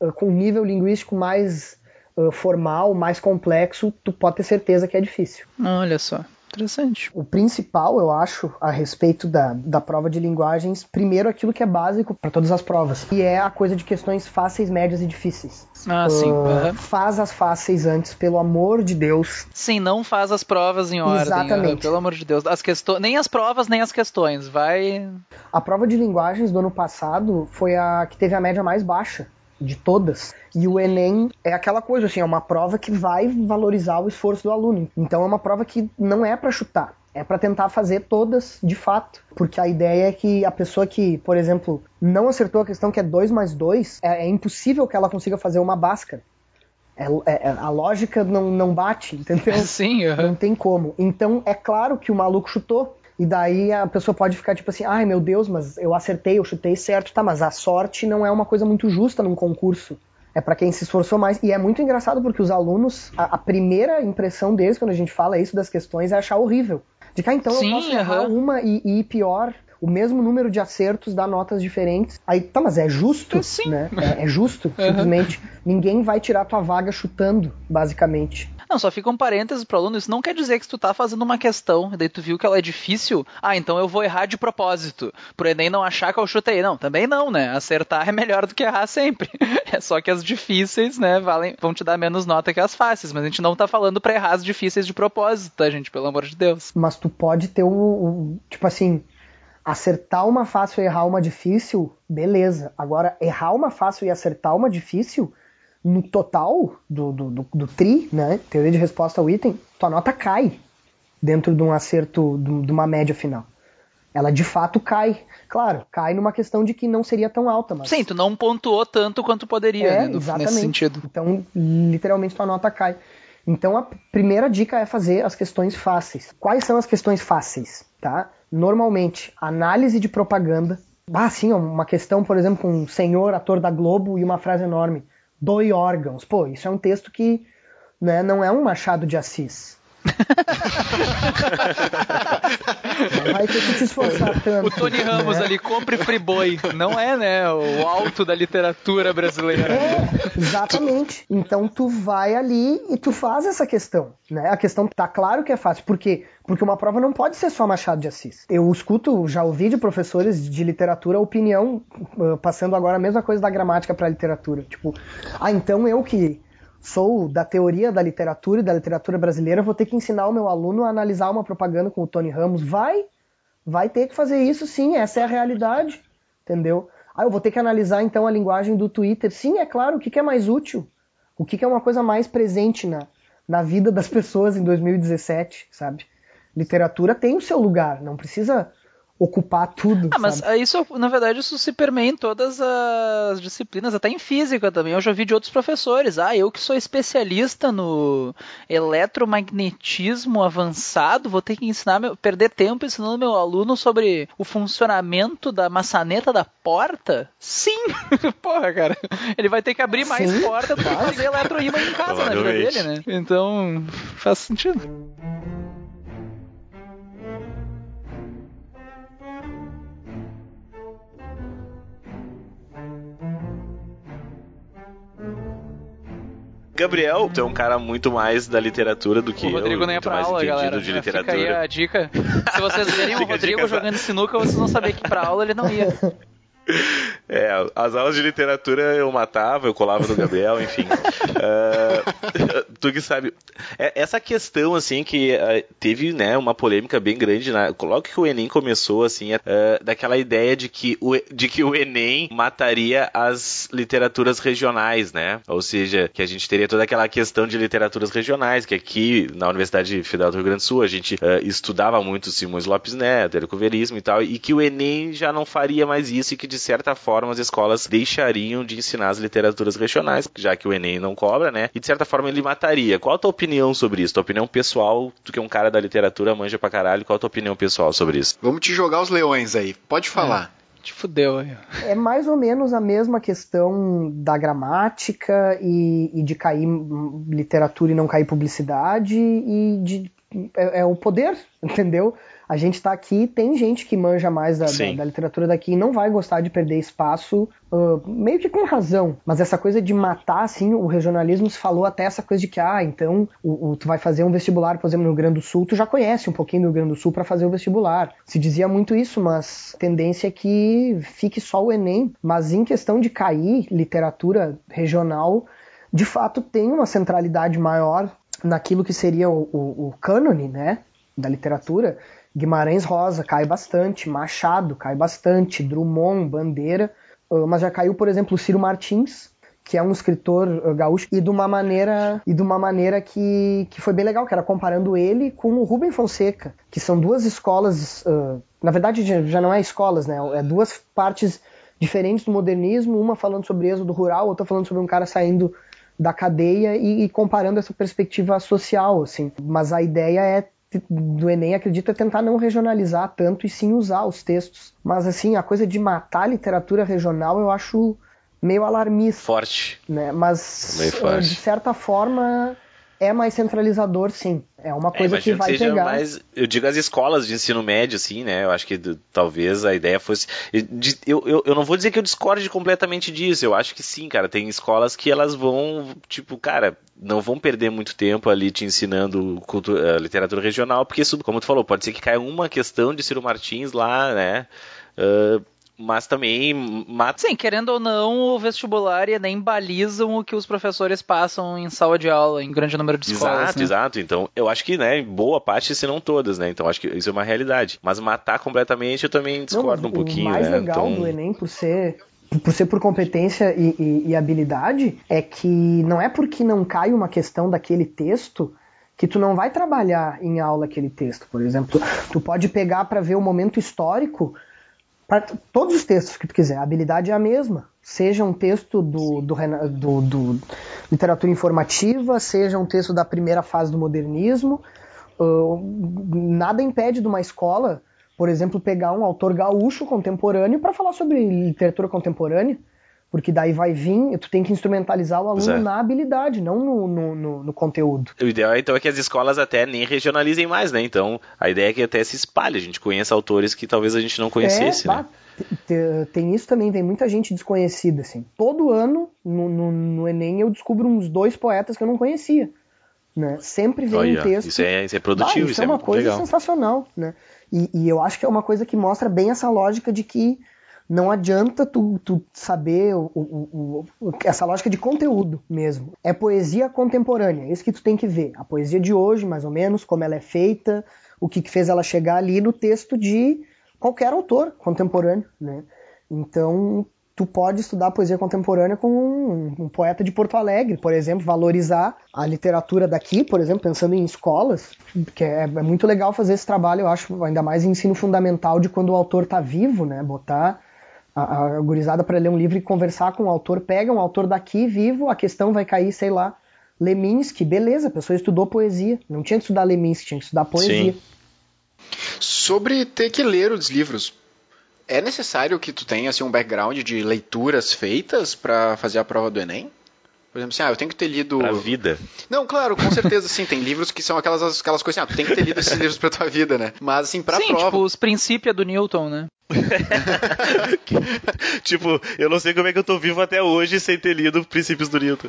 Speaker 4: uh, com nível linguístico mais uh, formal, mais complexo, tu pode ter certeza que é difícil.
Speaker 1: Olha só. Interessante.
Speaker 4: O principal, eu acho, a respeito da, da prova de linguagens, primeiro aquilo que é básico para todas as provas, e é a coisa de questões fáceis, médias e difíceis.
Speaker 1: Ah, uh, sim. Uhum.
Speaker 4: Faz as fáceis antes, pelo amor de Deus.
Speaker 1: Sim, não faz as provas em ordem.
Speaker 4: Exatamente.
Speaker 1: Pelo amor de Deus. As questões, nem as provas, nem as questões. Vai.
Speaker 4: A prova de linguagens do ano passado foi a que teve a média mais baixa de todas. E o Enem é aquela coisa, assim, é uma prova que vai valorizar o esforço do aluno. Então é uma prova que não é para chutar, é para tentar fazer todas de fato. Porque a ideia é que a pessoa que, por exemplo, não acertou a questão que é 2 mais 2, é, é, impossível que ela consiga fazer uma báscara. É, é, é, a lógica não, não bate, entendeu?
Speaker 1: Sim, uhum.
Speaker 4: Não tem como. Então é claro que o maluco chutou. E daí a pessoa pode ficar tipo assim, ai meu Deus, mas eu acertei, eu chutei certo, tá, mas a sorte não é uma coisa muito justa num concurso. É para quem se esforçou mais. E é muito engraçado porque os alunos, a, a, primeira impressão deles quando a gente fala isso das questões é achar horrível. De cá, então
Speaker 1: Sim,
Speaker 4: eu posso errar
Speaker 1: aham.
Speaker 4: uma e, e pior, o mesmo número de acertos dá notas diferentes. Aí, tá, mas é justo,
Speaker 1: Sim.
Speaker 4: né? É, é justo, simplesmente. Ninguém vai tirar tua vaga chutando, basicamente.
Speaker 1: Não, só fica um parênteses pro aluno. Isso não quer dizer que tu tá fazendo uma questão e daí tu viu que ela é difícil, ah, então eu vou errar de propósito. Pro Enem não achar que eu chutei. Não, também não, né? Acertar é melhor do que errar sempre. É só que as difíceis, né, valem, vão te dar menos nota que as fáceis. Mas a gente não tá falando pra errar as difíceis de propósito, tá, gente? Pelo amor de Deus.
Speaker 4: Mas tu pode ter o- tipo assim, acertar uma fácil e errar uma difícil, beleza. Agora, errar uma fácil e acertar uma difícil, no total do, do, do, do TRI, né? Teoria de resposta ao item, tua nota cai dentro de um acerto, de uma média final. Ela de fato cai. Claro, cai numa questão de que não seria tão alta, mas.
Speaker 1: Sim, tu não pontuou tanto quanto poderia,
Speaker 4: É,
Speaker 1: né? no-
Speaker 4: exatamente.
Speaker 1: Nesse sentido.
Speaker 4: Então, literalmente, tua nota cai. Então, a primeira dica é fazer as questões fáceis. Quais são as questões fáceis? Tá? Normalmente, análise de propaganda. Ah, sim, uma questão, por exemplo, com um senhor ator da Globo e uma frase enorme. Doe órgãos. Pô, isso é um texto que né, não é um Machado de Assis. Vai ter que te esforçar tanto.
Speaker 1: O Tony Ramos
Speaker 4: né?
Speaker 1: ali, compre Friboi. Não é, né? O alto da literatura brasileira.
Speaker 4: É, exatamente. Então tu vai ali e tu faz essa questão, né? A questão tá claro que é fácil. Por quê? Porque uma prova não pode ser só Machado de Assis. Eu escuto, já ouvi de professores de literatura a opinião, uh, passando agora a mesma coisa da gramática para literatura. Tipo, ah, então eu que sou da teoria da literatura e da literatura brasileira, vou ter que ensinar o meu aluno a analisar uma propaganda com o Tony Ramos. Vai, vai ter que fazer isso sim, essa é a realidade, entendeu? Ah, eu vou ter que analisar então a linguagem do Twitter. Sim, é claro, o que, que é mais útil? O que, que é uma coisa mais presente na, na vida das pessoas em 2017, sabe? Literatura tem o seu lugar, não precisa ocupar tudo.
Speaker 1: Ah, mas
Speaker 4: sabe?
Speaker 1: isso, na verdade, isso se permeia em todas as disciplinas, até em física também. Eu já vi de outros professores. Ah, eu que sou especialista no eletromagnetismo avançado, vou ter que ensinar, meu, perder tempo ensinando meu aluno sobre o funcionamento da maçaneta da porta? Sim! Porra, cara. Ele vai ter que abrir mais
Speaker 4: Sim,
Speaker 1: porta do que fazer eletroímã em casa na vida dele, né? Então, faz sentido.
Speaker 3: Gabriel, tu é um cara muito mais da literatura do que
Speaker 1: O Rodrigo
Speaker 3: eu,
Speaker 1: nem é
Speaker 3: muito
Speaker 1: pra
Speaker 3: mais
Speaker 1: aula,
Speaker 3: entendido
Speaker 1: galera.
Speaker 3: de
Speaker 1: Já Fica aí
Speaker 3: literatura.
Speaker 1: a dica. Se vocês verem o Rodrigo
Speaker 3: dica,
Speaker 1: jogando sinuca, vocês vão saber que pra aula ele não ia.
Speaker 3: É, as aulas de literatura eu matava, eu colava no Gabriel, enfim. Ah, tu que sabe. É, essa questão, assim, que ah, teve, né, uma polêmica bem grande, na, logo que o Enem começou, assim, ah, daquela ideia de que, o, de que o Enem mataria as literaturas regionais, né? Ou seja, que a gente teria toda aquela questão de literaturas regionais, que aqui na Universidade Federal do Rio Grande do Sul a gente estudava muito Simões Lopes Neto, Érico Veríssimo e tal, e que o Enem já não faria mais isso e que de certa forma as escolas deixariam de ensinar as literaturas regionais, já que o Enem não cobra, né? E de certa forma ele mataria. Qual a tua opinião sobre isso? Tua opinião pessoal, tu que é um cara da literatura, manja pra caralho, qual a tua opinião pessoal sobre isso?
Speaker 2: Vamos te jogar os leões aí. Pode falar.
Speaker 1: Te fudeu aí.
Speaker 4: É mais ou menos a mesma questão da gramática e, e de cair literatura e não cair publicidade e de é, é o poder, entendeu? A gente tá aqui, tem gente que manja mais da, da, da literatura daqui e não vai gostar de perder espaço, ah, meio que com razão. Mas essa coisa de matar, assim, o regionalismo se falou até essa coisa de que, ah, então o, o- tu vai fazer um vestibular, por exemplo, no Rio Grande do Sul, tu já conhece um pouquinho do Rio Grande do Sul para fazer o vestibular. Se dizia muito isso, mas a tendência é que fique só o Enem. Mas em questão de cair literatura regional, de fato tem uma centralidade maior naquilo que seria o, o, o cânone, né, da literatura. Guimarães Rosa cai bastante, Machado cai bastante, Drummond, Bandeira, uh, mas já caiu, por exemplo, o Ciro Martins, que é um escritor uh, gaúcho e de uma maneira e de uma maneira que, que foi bem legal, que era comparando ele com o Rubem Fonseca, que são duas escolas, uh, na verdade já- não é escolas, né, é duas partes diferentes do modernismo, uma falando sobre êxodo rural, outra falando sobre um cara saindo da cadeia e, e comparando essa perspectiva social, assim. Mas a ideia é do Enem, acredito, é tentar não regionalizar tanto e sim usar os textos. Mas assim, a coisa de matar a literatura regional eu acho meio alarmista,
Speaker 3: Forte.
Speaker 4: né? Mas
Speaker 3: forte.
Speaker 4: de certa forma é mais centralizador, sim. É uma coisa
Speaker 3: é,
Speaker 4: que vai
Speaker 3: seja
Speaker 4: pegar.
Speaker 3: Mais, eu digo as escolas de ensino médio, assim, né? Eu acho que talvez a ideia fosse. Eu, eu, eu não vou dizer que eu discorde completamente disso. Eu acho que sim, cara. Tem escolas que elas vão, tipo, cara, não vão perder muito tempo ali te ensinando cultura, literatura regional, porque isso, como tu falou, pode ser que caia uma questão de Ciro Martins lá, né? Uh, mas também mata.
Speaker 1: Sim, querendo ou não, o vestibular e Enem balizam o que os professores passam em sala de aula, em grande número de escolas.
Speaker 3: Exato,
Speaker 1: né?
Speaker 3: exato. Então, eu acho que, né, boa parte, se não todas, né? Então, acho que isso é uma realidade. Mas matar completamente, eu também discordo
Speaker 4: não,
Speaker 3: um pouquinho,
Speaker 4: O mais
Speaker 3: né?
Speaker 4: legal
Speaker 3: então...
Speaker 4: do Enem, por ser por ser por competência e, e, e, habilidade, é que não é porque não cai uma questão daquele texto que tu não vai trabalhar em aula aquele texto, por exemplo. Tu pode pegar para ver o momento histórico para todos os textos que tu quiser, a habilidade é a mesma. Seja um texto do, do, do, do literatura informativa, seja um texto da primeira fase do modernismo. Uh, nada impede de uma escola, por exemplo, pegar um autor gaúcho contemporâneo para falar sobre literatura contemporânea porque daí vai vir, tu tem que instrumentalizar o aluno é. na habilidade, não no, no, no, no, conteúdo.
Speaker 3: O ideal então é que as escolas até nem regionalizem mais, né? Então a ideia é que até se espalhe, a gente conheça autores que talvez a gente não conhecesse,
Speaker 4: é,
Speaker 3: né?
Speaker 4: Tem isso também, tem muita gente desconhecida, assim. Todo ano, no, no, no, Enem, eu descubro uns dois poetas que eu não conhecia. Né? Sempre vem um texto.
Speaker 3: Isso é, isso é produtivo,
Speaker 4: isso,
Speaker 3: isso
Speaker 4: é
Speaker 3: é
Speaker 4: uma coisa
Speaker 3: legal.
Speaker 4: sensacional, né? E, e eu acho que é uma coisa que mostra bem essa lógica de que não adianta tu, tu saber o, o, o, essa lógica de conteúdo mesmo. É poesia contemporânea, é isso que tu tem que ver. A poesia de hoje, mais ou menos, como ela é feita, o que, que fez ela chegar ali no texto de qualquer autor contemporâneo, né? Então, tu pode estudar poesia contemporânea com um, um, poeta de Porto Alegre, por exemplo, valorizar a literatura daqui, por exemplo, pensando em escolas, que é, é muito legal fazer esse trabalho, eu acho, ainda mais em ensino fundamental de quando o autor está vivo, né? Botar a, a gurizada para ler um livro e conversar com o autor, pega um autor daqui vivo, a questão vai cair, sei lá, Leminski, beleza, a pessoa estudou poesia, não tinha que estudar Leminski, tinha que estudar poesia. Sim.
Speaker 2: Sobre ter que ler os livros, é necessário que tu tenha assim, um background de leituras feitas para fazer a prova do Enem? Por exemplo, assim, ah, eu tenho que ter lido.
Speaker 3: Pra vida.
Speaker 2: Não, claro, com certeza, sim. Tem livros que são aquelas, aquelas coisas assim, ah, tu tem que ter lido esses livros pra tua vida, né? Mas, assim, pra
Speaker 1: sim,
Speaker 2: prova.
Speaker 1: Tipo, os princípios do Newton, né?
Speaker 3: tipo, eu não sei como é que eu tô vivo até hoje sem ter lido Princípios do Newton.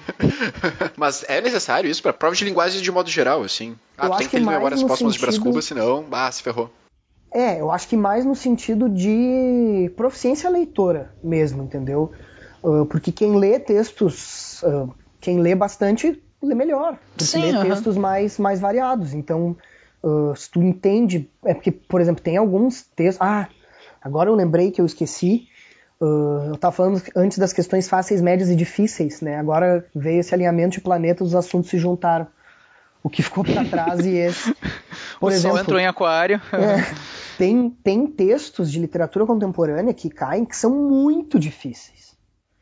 Speaker 2: Mas é necessário isso para prova de linguagem de modo geral, assim. Ah, tem que ter
Speaker 4: memórias
Speaker 2: as próximas
Speaker 4: sentido...
Speaker 2: de Brás Cubas, senão, ah, se ferrou.
Speaker 4: É, eu acho que mais no sentido de proficiência leitora mesmo, entendeu? Uh, porque quem lê textos, uh, quem lê bastante, lê melhor. Porque
Speaker 1: Sim,
Speaker 4: lê
Speaker 1: uh -huh.
Speaker 4: textos mais, mais variados. Então, uh, se tu entende. É porque, por exemplo, tem alguns textos. Ah, agora eu lembrei que eu esqueci. eu estava falando antes das questões fáceis, médias e difíceis, né? Agora veio esse alinhamento de planetas, os assuntos se juntaram. O que ficou para trás e esse. Por
Speaker 1: o
Speaker 4: exemplo,
Speaker 1: sol entrou em aquário.
Speaker 4: É, tem, tem textos de literatura contemporânea que caem que são muito difíceis.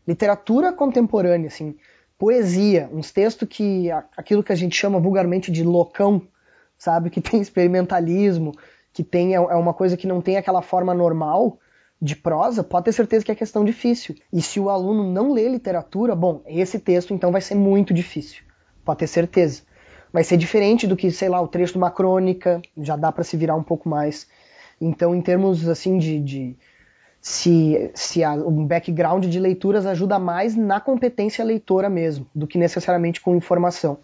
Speaker 4: Literatura contemporânea, assim, poesia, uns textos que aquilo que a gente chama vulgarmente de loucão, sabe, que tem experimentalismo, que tem é uma coisa que não tem aquela forma normal de prosa, pode ter certeza que é questão difícil. E se o aluno não lê literatura, bom, esse texto então vai ser muito difícil. Pode ter certeza. Vai ser diferente do que, sei lá, o trecho de uma crônica, já dá para se virar um pouco mais. Então, em termos assim de, de se, se a, um background de leituras ajuda mais na competência leitora mesmo, do que necessariamente com informação.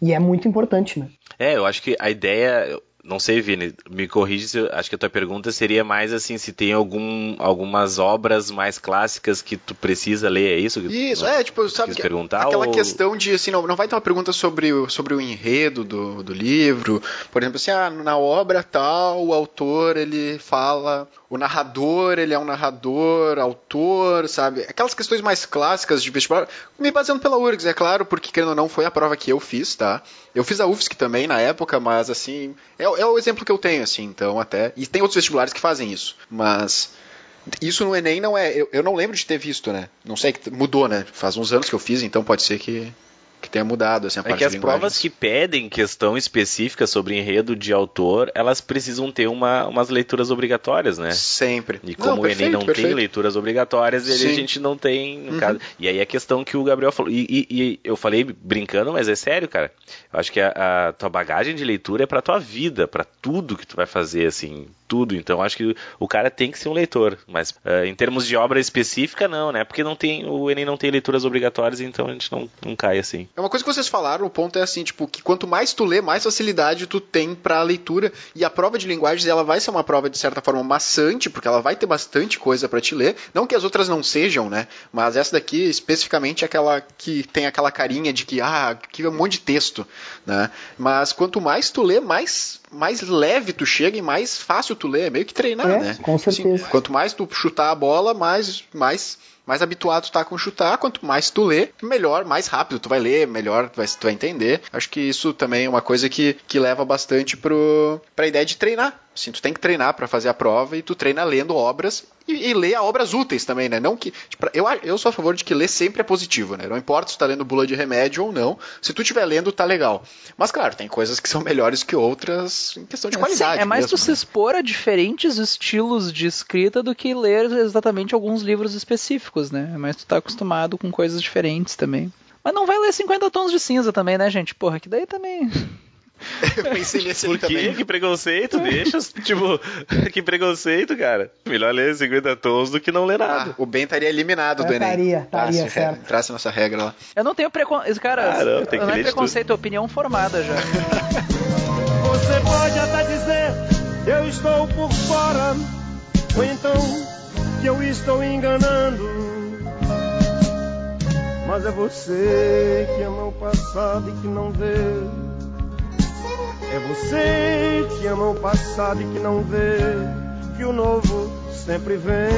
Speaker 4: E é muito importante, né?
Speaker 3: É, eu acho que a ideia, não sei, Vini, me corrige se acho que a tua pergunta seria mais assim, se tem algum, algumas obras mais clássicas que tu precisa ler, é isso?
Speaker 2: Isso, é, tipo, sabe, que,
Speaker 3: perguntar,
Speaker 2: aquela
Speaker 3: ou...
Speaker 2: questão de, assim, não, não vai ter uma pergunta sobre, o, sobre o enredo do, do livro, por exemplo, assim, ah, na obra tal, o autor, ele fala, o narrador, ele é um narrador, autor, sabe, aquelas questões mais clássicas de vestibular, me baseando pela URGS, é claro, porque, querendo ou não, foi a prova que eu fiz, tá? Eu fiz a UFSC também, na época, mas, assim, é, é o exemplo que eu tenho, assim, então até. E tem outros vestibulares que fazem isso. Mas. Isso no Enem não é. Eu, eu não lembro de ter visto, né? Não sei que mudou, né? Faz uns anos que eu fiz, então pode ser que. Que tenha mudado assim, a
Speaker 3: É
Speaker 2: parte
Speaker 3: que as provas que pedem questão específica sobre enredo de autor, elas precisam ter uma, umas leituras obrigatórias, né?
Speaker 2: Sempre.
Speaker 3: E como
Speaker 2: Não,
Speaker 3: o Enem
Speaker 2: perfeito,
Speaker 3: não tem
Speaker 2: perfeito.
Speaker 3: leituras obrigatórias, ele, a.
Speaker 2: Uhum.
Speaker 3: gente não tem. No caso. E aí a questão que o Gabriel falou. E, e- e eu falei brincando, mas é sério, cara. Eu acho que a, a tua bagagem de leitura é pra tua vida, pra tudo que tu vai fazer, assim, tudo. Então acho que o cara tem que ser um leitor. Mas ah, em termos de obra específica, não, né? Porque não tem, o Enem não tem leituras obrigatórias, então a gente não, não cai assim.
Speaker 2: É uma coisa que vocês falaram, o ponto é assim, tipo, que quanto mais tu lê, mais facilidade tu tem pra leitura. E a prova de linguagens, ela vai ser uma prova, de certa forma, maçante, porque ela vai ter bastante coisa pra te ler. Não que as outras não sejam, né? Mas essa daqui, especificamente, é aquela que tem aquela carinha de que, ah, que é um monte de texto, né? Mas quanto mais tu lê, mais, mais leve tu chega e mais fácil tu lê. É meio que treinar,
Speaker 4: É,
Speaker 2: né?
Speaker 4: com certeza.
Speaker 2: quanto mais tu chutar a bola, mais, mais, mais habituado tu tá com chutar. Quanto mais tu lê, melhor, mais rápido tu vai ler, melhor tu vai, tu vai entender. Acho que isso também é uma coisa que, que leva bastante pro, pra ideia de treinar. Assim, tu tem que treinar pra fazer a prova e tu treina lendo obras e, e ler obras úteis também, né? Não que, tipo, eu, eu sou a favor de que ler sempre é positivo, né? Não importa se tu tá lendo bula de remédio ou não. Se tu estiver lendo, tá legal. Mas claro, tem coisas que são melhores que outras em questão de qualidade.
Speaker 1: Sim, é mais
Speaker 2: mesmo,
Speaker 1: tu se
Speaker 2: né?
Speaker 1: expor a diferentes estilos de escrita do que ler exatamente alguns livros específicos, né? É mais tu tá acostumado com coisas diferentes também. Mas não vai ler 50 tons de cinza também, né, gente? Porra, que daí também.
Speaker 2: Eu pensei nesse
Speaker 3: Por quê?
Speaker 2: também.
Speaker 3: Que preconceito? Deixa, tipo, que preconceito, cara. Melhor ler 50 tons do que não ler nada.
Speaker 2: Ah, o Ben estaria eliminado
Speaker 4: É,
Speaker 2: do Enem.
Speaker 4: estaria, estaria,
Speaker 2: Trace, nossa regra lá.
Speaker 1: Eu não tenho preconceito. Cara,
Speaker 3: Ah, não, tem que
Speaker 1: não é preconceito, é opinião formada já.
Speaker 7: Você pode até dizer eu estou por fora, ou então que eu estou enganando. Mas é você que ama o passado e que não vê. É você que ama o passado e que não vê que o novo sempre vem.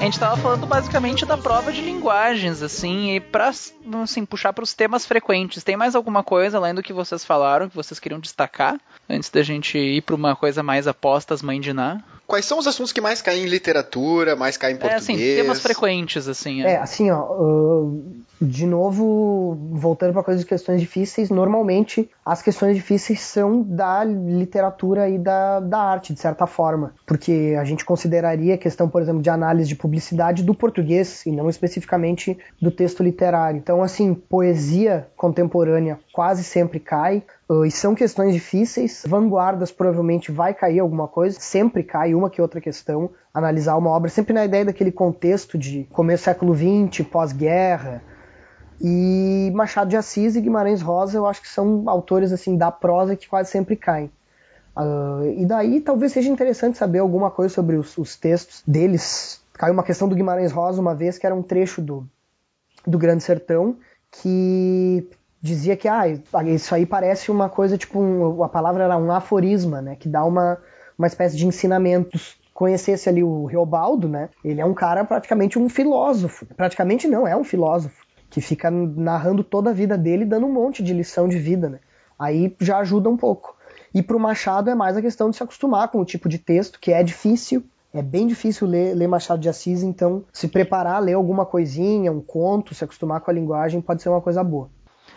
Speaker 1: A gente tava falando basicamente da prova de linguagens, assim, e pra assim, puxar pros temas frequentes. Tem mais alguma coisa além do que vocês falaram que vocês queriam destacar? Antes da gente ir pra uma coisa mais apostas, mãe de Ná?
Speaker 2: Quais são os assuntos que mais caem em literatura, mais caem em
Speaker 1: É,
Speaker 2: português?
Speaker 1: assim, temas frequentes, assim.
Speaker 4: É, assim, ó, uh, de novo, voltando para coisas de questões difíceis, normalmente as questões difíceis são da literatura e da, da arte, de certa forma. Porque a gente consideraria a questão, por exemplo, de análise de publicidade do português e não especificamente do texto literário. Então, assim, poesia contemporânea quase sempre cai. E são questões difíceis. Vanguardas provavelmente vai cair alguma coisa, sempre cai uma que outra questão. Analisar uma obra sempre na ideia daquele contexto de começo do século XX, pós-guerra. E Machado de Assis e Guimarães Rosa eu acho que são autores assim da prosa que quase sempre caem. Uh, e daí talvez seja interessante saber alguma coisa sobre os, os textos deles. Caiu uma questão do Guimarães Rosa uma vez que era um trecho do, do Grande Sertão que dizia que ah, isso aí parece uma coisa tipo um, a palavra era um aforisma, né, que dá uma uma espécie de ensinamentos. Conhecesse ali o Reobaldo, né? Ele é um cara praticamente um filósofo. Praticamente não, é um filósofo que fica narrando toda a vida dele, dando um monte de lição de vida, né? Aí já ajuda um pouco. E pro Machado é mais a questão de se acostumar com o tipo de texto, que é difícil, é bem difícil ler, ler Machado de Assis, então se preparar, ler alguma coisinha, um conto, se acostumar com a linguagem pode ser uma coisa boa.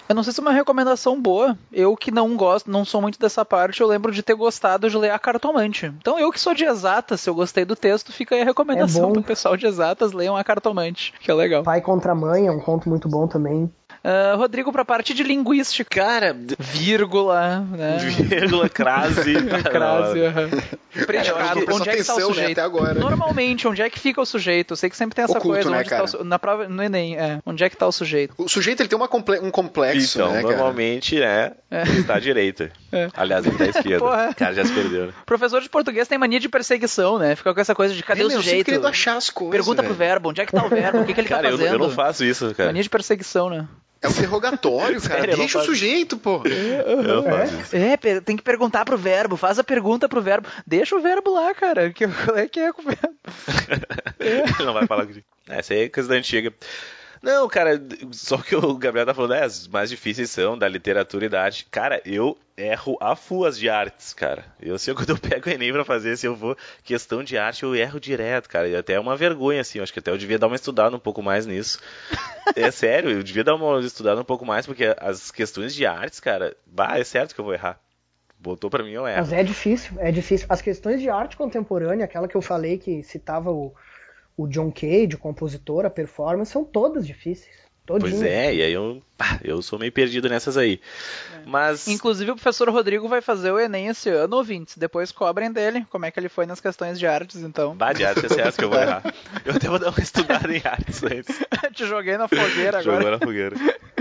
Speaker 1: Eu não sei se é uma recomendação boa. Eu que não gosto, não sou muito dessa parte, eu lembro de ter gostado de ler A Cartomante. Então eu que sou de exatas, se eu gostei do texto, fica aí a recomendação
Speaker 4: É bom.
Speaker 1: pro pessoal de exatas, leiam A Cartomante, que é legal.
Speaker 4: Pai contra Mãe é um conto muito bom também.
Speaker 1: Ah, Rodrigo, pra parte de linguística.
Speaker 3: Cara,
Speaker 1: Vírgula, né?
Speaker 3: vírgula, crase.
Speaker 1: Crase, aham.
Speaker 2: Cara,
Speaker 1: Predicado. onde é que tá o
Speaker 2: né,
Speaker 1: sujeito?
Speaker 2: até agora.
Speaker 1: Normalmente, onde é que fica o sujeito? Eu sei que sempre tem essa
Speaker 2: Oculto,
Speaker 1: coisa.
Speaker 2: né,
Speaker 1: onde tá
Speaker 2: cara?
Speaker 1: o su- na prova, no Enem, é. Onde é que tá o sujeito?
Speaker 2: O sujeito ele tem uma comple- um complexo,
Speaker 3: Então,
Speaker 2: né, cara?
Speaker 3: normalmente, né, está à direita.
Speaker 1: É.
Speaker 3: Aliás, ele tá à esquerda.
Speaker 1: Porra.
Speaker 3: O cara já se perdeu, né?
Speaker 1: Professor de português tem mania de perseguição, né? Fica com essa coisa de cadê
Speaker 2: É,
Speaker 1: o
Speaker 2: meu, eu
Speaker 1: sujeito?
Speaker 2: querendo achar as coisas.
Speaker 1: Pergunta pro
Speaker 2: velho.
Speaker 1: verbo, onde é que tá o verbo? O que, que ele
Speaker 3: Cara,
Speaker 1: tá
Speaker 3: eu,
Speaker 1: fazendo?
Speaker 3: eu não faço isso, cara.
Speaker 1: Mania de perseguição, né?
Speaker 2: É um interrogatório, cara.
Speaker 3: Sério,
Speaker 2: Deixa o
Speaker 3: faço.
Speaker 2: sujeito, pô.
Speaker 1: É, pe- tem que perguntar pro verbo, faz a pergunta pro verbo. Deixa o verbo lá, cara. Que, qual é que é com o verbo?
Speaker 3: Ele não vai falar contigo. Essa aí é coisa da antiga. Não, cara, só que o Gabriel tá falando, é, as mais difíceis são da literatura e da arte. Cara, eu erro a fuas de artes, cara. Eu sei quando eu pego o Enem pra fazer, se eu vou questão de arte, eu erro direto, cara. E até é uma vergonha, assim. Eu acho que até eu devia dar uma estudada um pouco mais nisso. é sério, eu devia dar uma estudada um pouco mais, porque as questões de artes, cara, bah, é certo que eu vou errar. Botou pra mim, eu erro.
Speaker 4: Mas é difícil, é difícil. As questões de arte contemporânea, aquela que eu falei que citava o, o John Cage, o compositor, a performance, são todas difíceis. Todinho.
Speaker 3: Pois é, e aí eu, eu sou meio perdido nessas aí. É. Mas.
Speaker 1: Inclusive o professor Rodrigo vai fazer o Enem esse ano, ouvintes. Depois cobrem dele como é que ele foi nas questões de artes, então.
Speaker 3: Bah, de artes é essa que eu vou errar. Eu até vou dar uma estudada em artes antes.
Speaker 1: Te joguei na fogueira agora.
Speaker 3: Jogou na fogueira.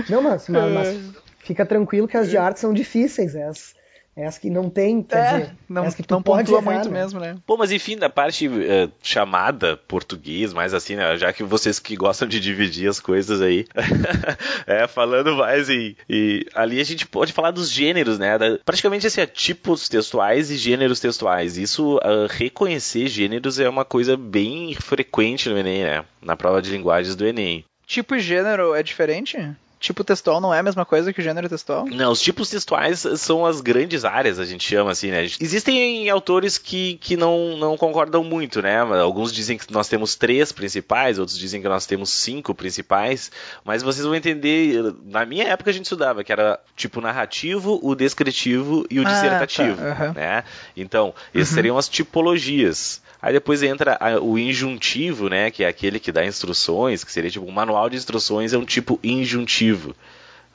Speaker 4: Não, mas, mas, mas fica tranquilo que as de artes são difíceis. As, é as que não tem, quer é, dizer,
Speaker 1: não,
Speaker 4: é as que tu
Speaker 1: não
Speaker 4: pode
Speaker 1: pontua
Speaker 4: errar,
Speaker 1: muito
Speaker 4: né?
Speaker 1: mesmo, né?
Speaker 3: Pô, mas enfim, da parte uh, chamada português, mais assim, né? Já que vocês que gostam de dividir as coisas aí, é, falando mais e, e, ali a gente pode falar dos gêneros, né? Da, praticamente assim, é tipos textuais e gêneros textuais. Isso, uh, reconhecer gêneros é uma coisa bem frequente no Enem, né? Na prova de linguagens do Enem.
Speaker 1: Tipo e gênero é diferente? Tipo textual não é a mesma coisa que o gênero textual?
Speaker 3: Não, os tipos textuais são as grandes áreas, a gente chama assim, né? Existem autores que, que não, não concordam muito, né? Alguns dizem que nós temos três principais, outros dizem que nós temos cinco principais, mas vocês vão entender, na minha época a gente estudava que era tipo narrativo, o descritivo e o
Speaker 1: Ah,
Speaker 3: dissertativo,
Speaker 1: tá, aham.
Speaker 3: né? Então, essas
Speaker 1: Uhum.
Speaker 3: seriam as tipologias. Aí depois entra a- o injuntivo, né? Que é aquele que dá instruções, que seria tipo um manual de instruções, é um tipo injuntivo.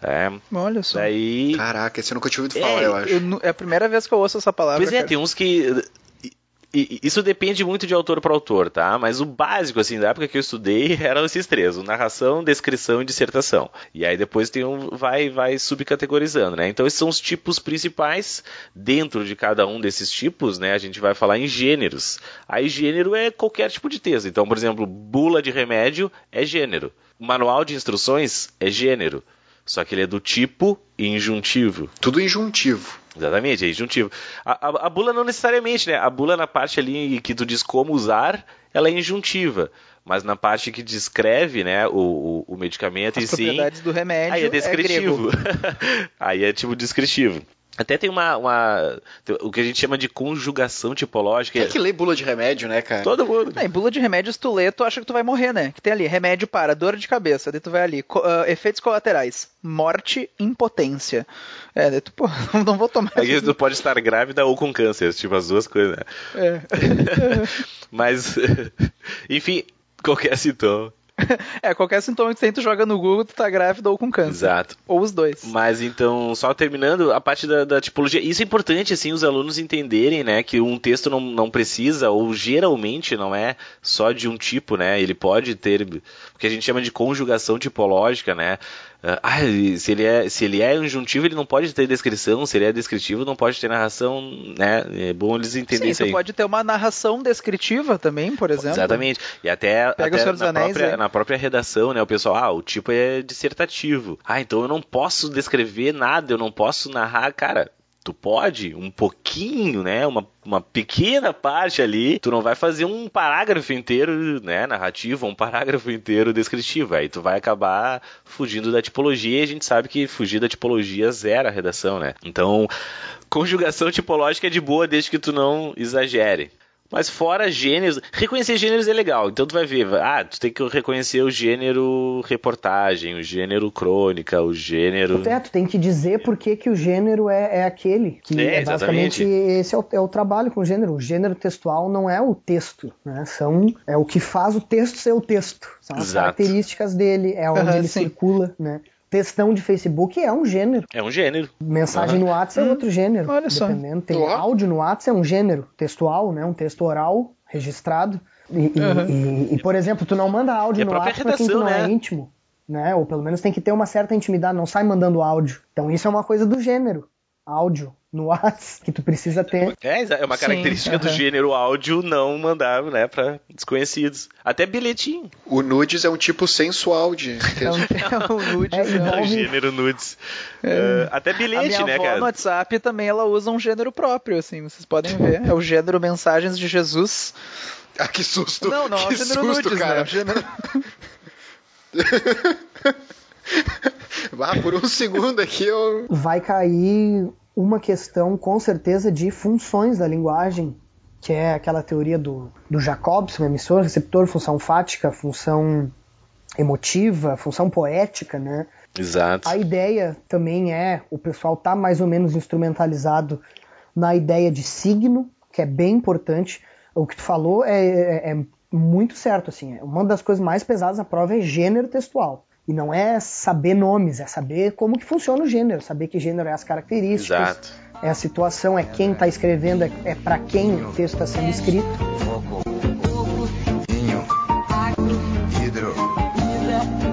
Speaker 3: É,
Speaker 1: Olha só.
Speaker 3: daí.
Speaker 2: Caraca, esse eu nunca tinha ouvido
Speaker 3: É,
Speaker 2: falar, eu acho.
Speaker 1: Eu é a primeira vez que eu ouço essa palavra.
Speaker 3: Pois é,
Speaker 1: cara.
Speaker 3: tem uns que. Isso depende muito de autor para autor, tá? Mas o básico, assim, da época que eu estudei, eram esses três: narração, descrição e dissertação. E aí depois tem um. vai, vai subcategorizando, né? Então esses são os tipos principais. Dentro de cada um desses tipos, né? A gente vai falar em gêneros. Aí gênero é qualquer tipo de texto. Então, por exemplo, bula de remédio é gênero. Manual de instruções é gênero. Só que ele é do tipo injuntivo.
Speaker 2: Tudo injuntivo.
Speaker 3: Exatamente, é injuntivo. A, a- a bula não necessariamente, né? A bula na parte ali que tu diz como usar, ela é injuntiva. Mas na parte que descreve, né, o, o, o medicamento
Speaker 1: As
Speaker 3: em si,
Speaker 1: propriedades do remédio
Speaker 3: aí é
Speaker 1: é
Speaker 3: descritivo. aí é tipo descritivo. Até tem uma, uma- o que a gente chama de conjugação tipológica.
Speaker 2: Quem é que lê bula de remédio, né, cara?
Speaker 3: Todo mundo.
Speaker 1: Ah, em bula de remédios, tu lê, tu acha que tu vai morrer, né? Que tem ali, remédio para dor de cabeça, daí tu vai ali, co- ah, efeitos colaterais, morte, impotência. É, daí tu, pô, não vou tomar.
Speaker 3: Aí tu pode estar grávida ou com câncer, tipo as duas coisas, né?
Speaker 1: É.
Speaker 3: Mas, enfim, qualquer sintoma.
Speaker 1: É, qualquer sintoma que tem, tu joga no Google, tu tá grávida ou com câncer.
Speaker 3: Exato.
Speaker 1: Ou os dois.
Speaker 3: Mas então, só terminando a parte da, da tipologia. Isso é importante, assim, os alunos entenderem, né, que um texto não, não precisa, ou geralmente não é só de um tipo, né? Ele pode ter o que a gente chama de conjugação tipológica, né? Ah, e se ele é se ele é injuntivo, ele não pode ter descrição, se ele é descritivo, não pode ter narração, né? É bom eles entenderem
Speaker 1: Sim,
Speaker 3: isso aí.
Speaker 1: pode ter uma narração descritiva também, por exemplo.
Speaker 3: Exatamente. E até,
Speaker 1: Pega
Speaker 3: até na,
Speaker 1: Anéis
Speaker 3: própria, na própria redação, né? O pessoal, ah, o tipo é dissertativo. Ah, então eu não posso descrever nada, eu não posso narrar. Cara, tu pode um pouquinho, né? Uma, uma pequena parte ali. Tu não vai fazer um parágrafo inteiro, né? Narrativo, um parágrafo inteiro descritivo. Aí tu vai acabar fugindo da tipologia e a gente sabe que fugir da tipologia zera a redação, né? Então, conjugação tipológica é de boa desde que tu não exagere. Mas fora gêneros, reconhecer gêneros é legal. Então tu vai ver, ah, tu tem que reconhecer o gênero reportagem, o gênero crônica, o gênero.
Speaker 4: Até, tu tem que dizer por que, que o gênero é, é aquele. Que
Speaker 3: É,
Speaker 4: é, basicamente
Speaker 3: exatamente.
Speaker 4: esse é o, é o trabalho com o gênero. O gênero textual não é o texto, né? São, é o que faz o texto ser o texto. São as
Speaker 3: Exato.
Speaker 4: características dele, é onde
Speaker 1: Aham,
Speaker 4: ele
Speaker 1: sim.
Speaker 4: circula, né? Textão de Facebook é um gênero.
Speaker 3: É um gênero.
Speaker 4: Mensagem no WhatsApp é outro gênero.
Speaker 1: olha só.
Speaker 4: Dependendo. Tem
Speaker 2: Ó.
Speaker 4: áudio no WhatsApp é um gênero textual, né? Um texto oral registrado. E,
Speaker 1: Uhum.
Speaker 4: e- e, por exemplo, tu não manda áudio
Speaker 3: E
Speaker 4: no WhatsApp pra quem tu não é
Speaker 3: né?
Speaker 4: íntimo. Né? Ou pelo menos tem que ter uma certa intimidade, não sai mandando áudio. Então isso é uma coisa do gênero. Áudio no WhatsApp que tu precisa ter.
Speaker 3: É, é uma
Speaker 1: Sim,
Speaker 3: característica do
Speaker 1: aham.
Speaker 3: gênero áudio não mandar, né, pra desconhecidos. Até bilhetinho.
Speaker 2: O nudes é um tipo sensual de
Speaker 1: É um,
Speaker 2: texto.
Speaker 1: é um nude.
Speaker 4: É,
Speaker 1: né?
Speaker 3: É o
Speaker 4: envolve-
Speaker 3: gênero nudes. É, até
Speaker 1: A
Speaker 3: bilhete,
Speaker 1: minha
Speaker 3: né,
Speaker 1: avó
Speaker 3: cara?
Speaker 1: no WhatsApp também ela usa um gênero próprio, assim, vocês podem ver. É o gênero mensagens de Jesus.
Speaker 2: Ah, que susto.
Speaker 1: Não, não, é o
Speaker 2: que
Speaker 1: gênero
Speaker 2: susto,
Speaker 1: nudes,
Speaker 2: cara.
Speaker 1: né? É o gênero...
Speaker 2: ah, por um segundo aqui eu.
Speaker 4: Vai cair uma questão, com certeza, de funções da linguagem, que é aquela teoria do, do Jacobson, emissor, receptor, função fática, função emotiva, função poética, né?
Speaker 3: Exato.
Speaker 4: A ideia também é, o pessoal tá mais ou menos instrumentalizado na ideia de signo, que é bem importante. O que tu falou é, é, é muito certo, assim. Uma das coisas mais pesadas da prova é gênero textual. E não é saber nomes, é saber como que funciona o gênero, saber que gênero é as características,
Speaker 3: Exato.
Speaker 4: é a situação, é quem está escrevendo, é, é para quem o texto está sendo escrito.
Speaker 6: Fogo, vinho, hidro,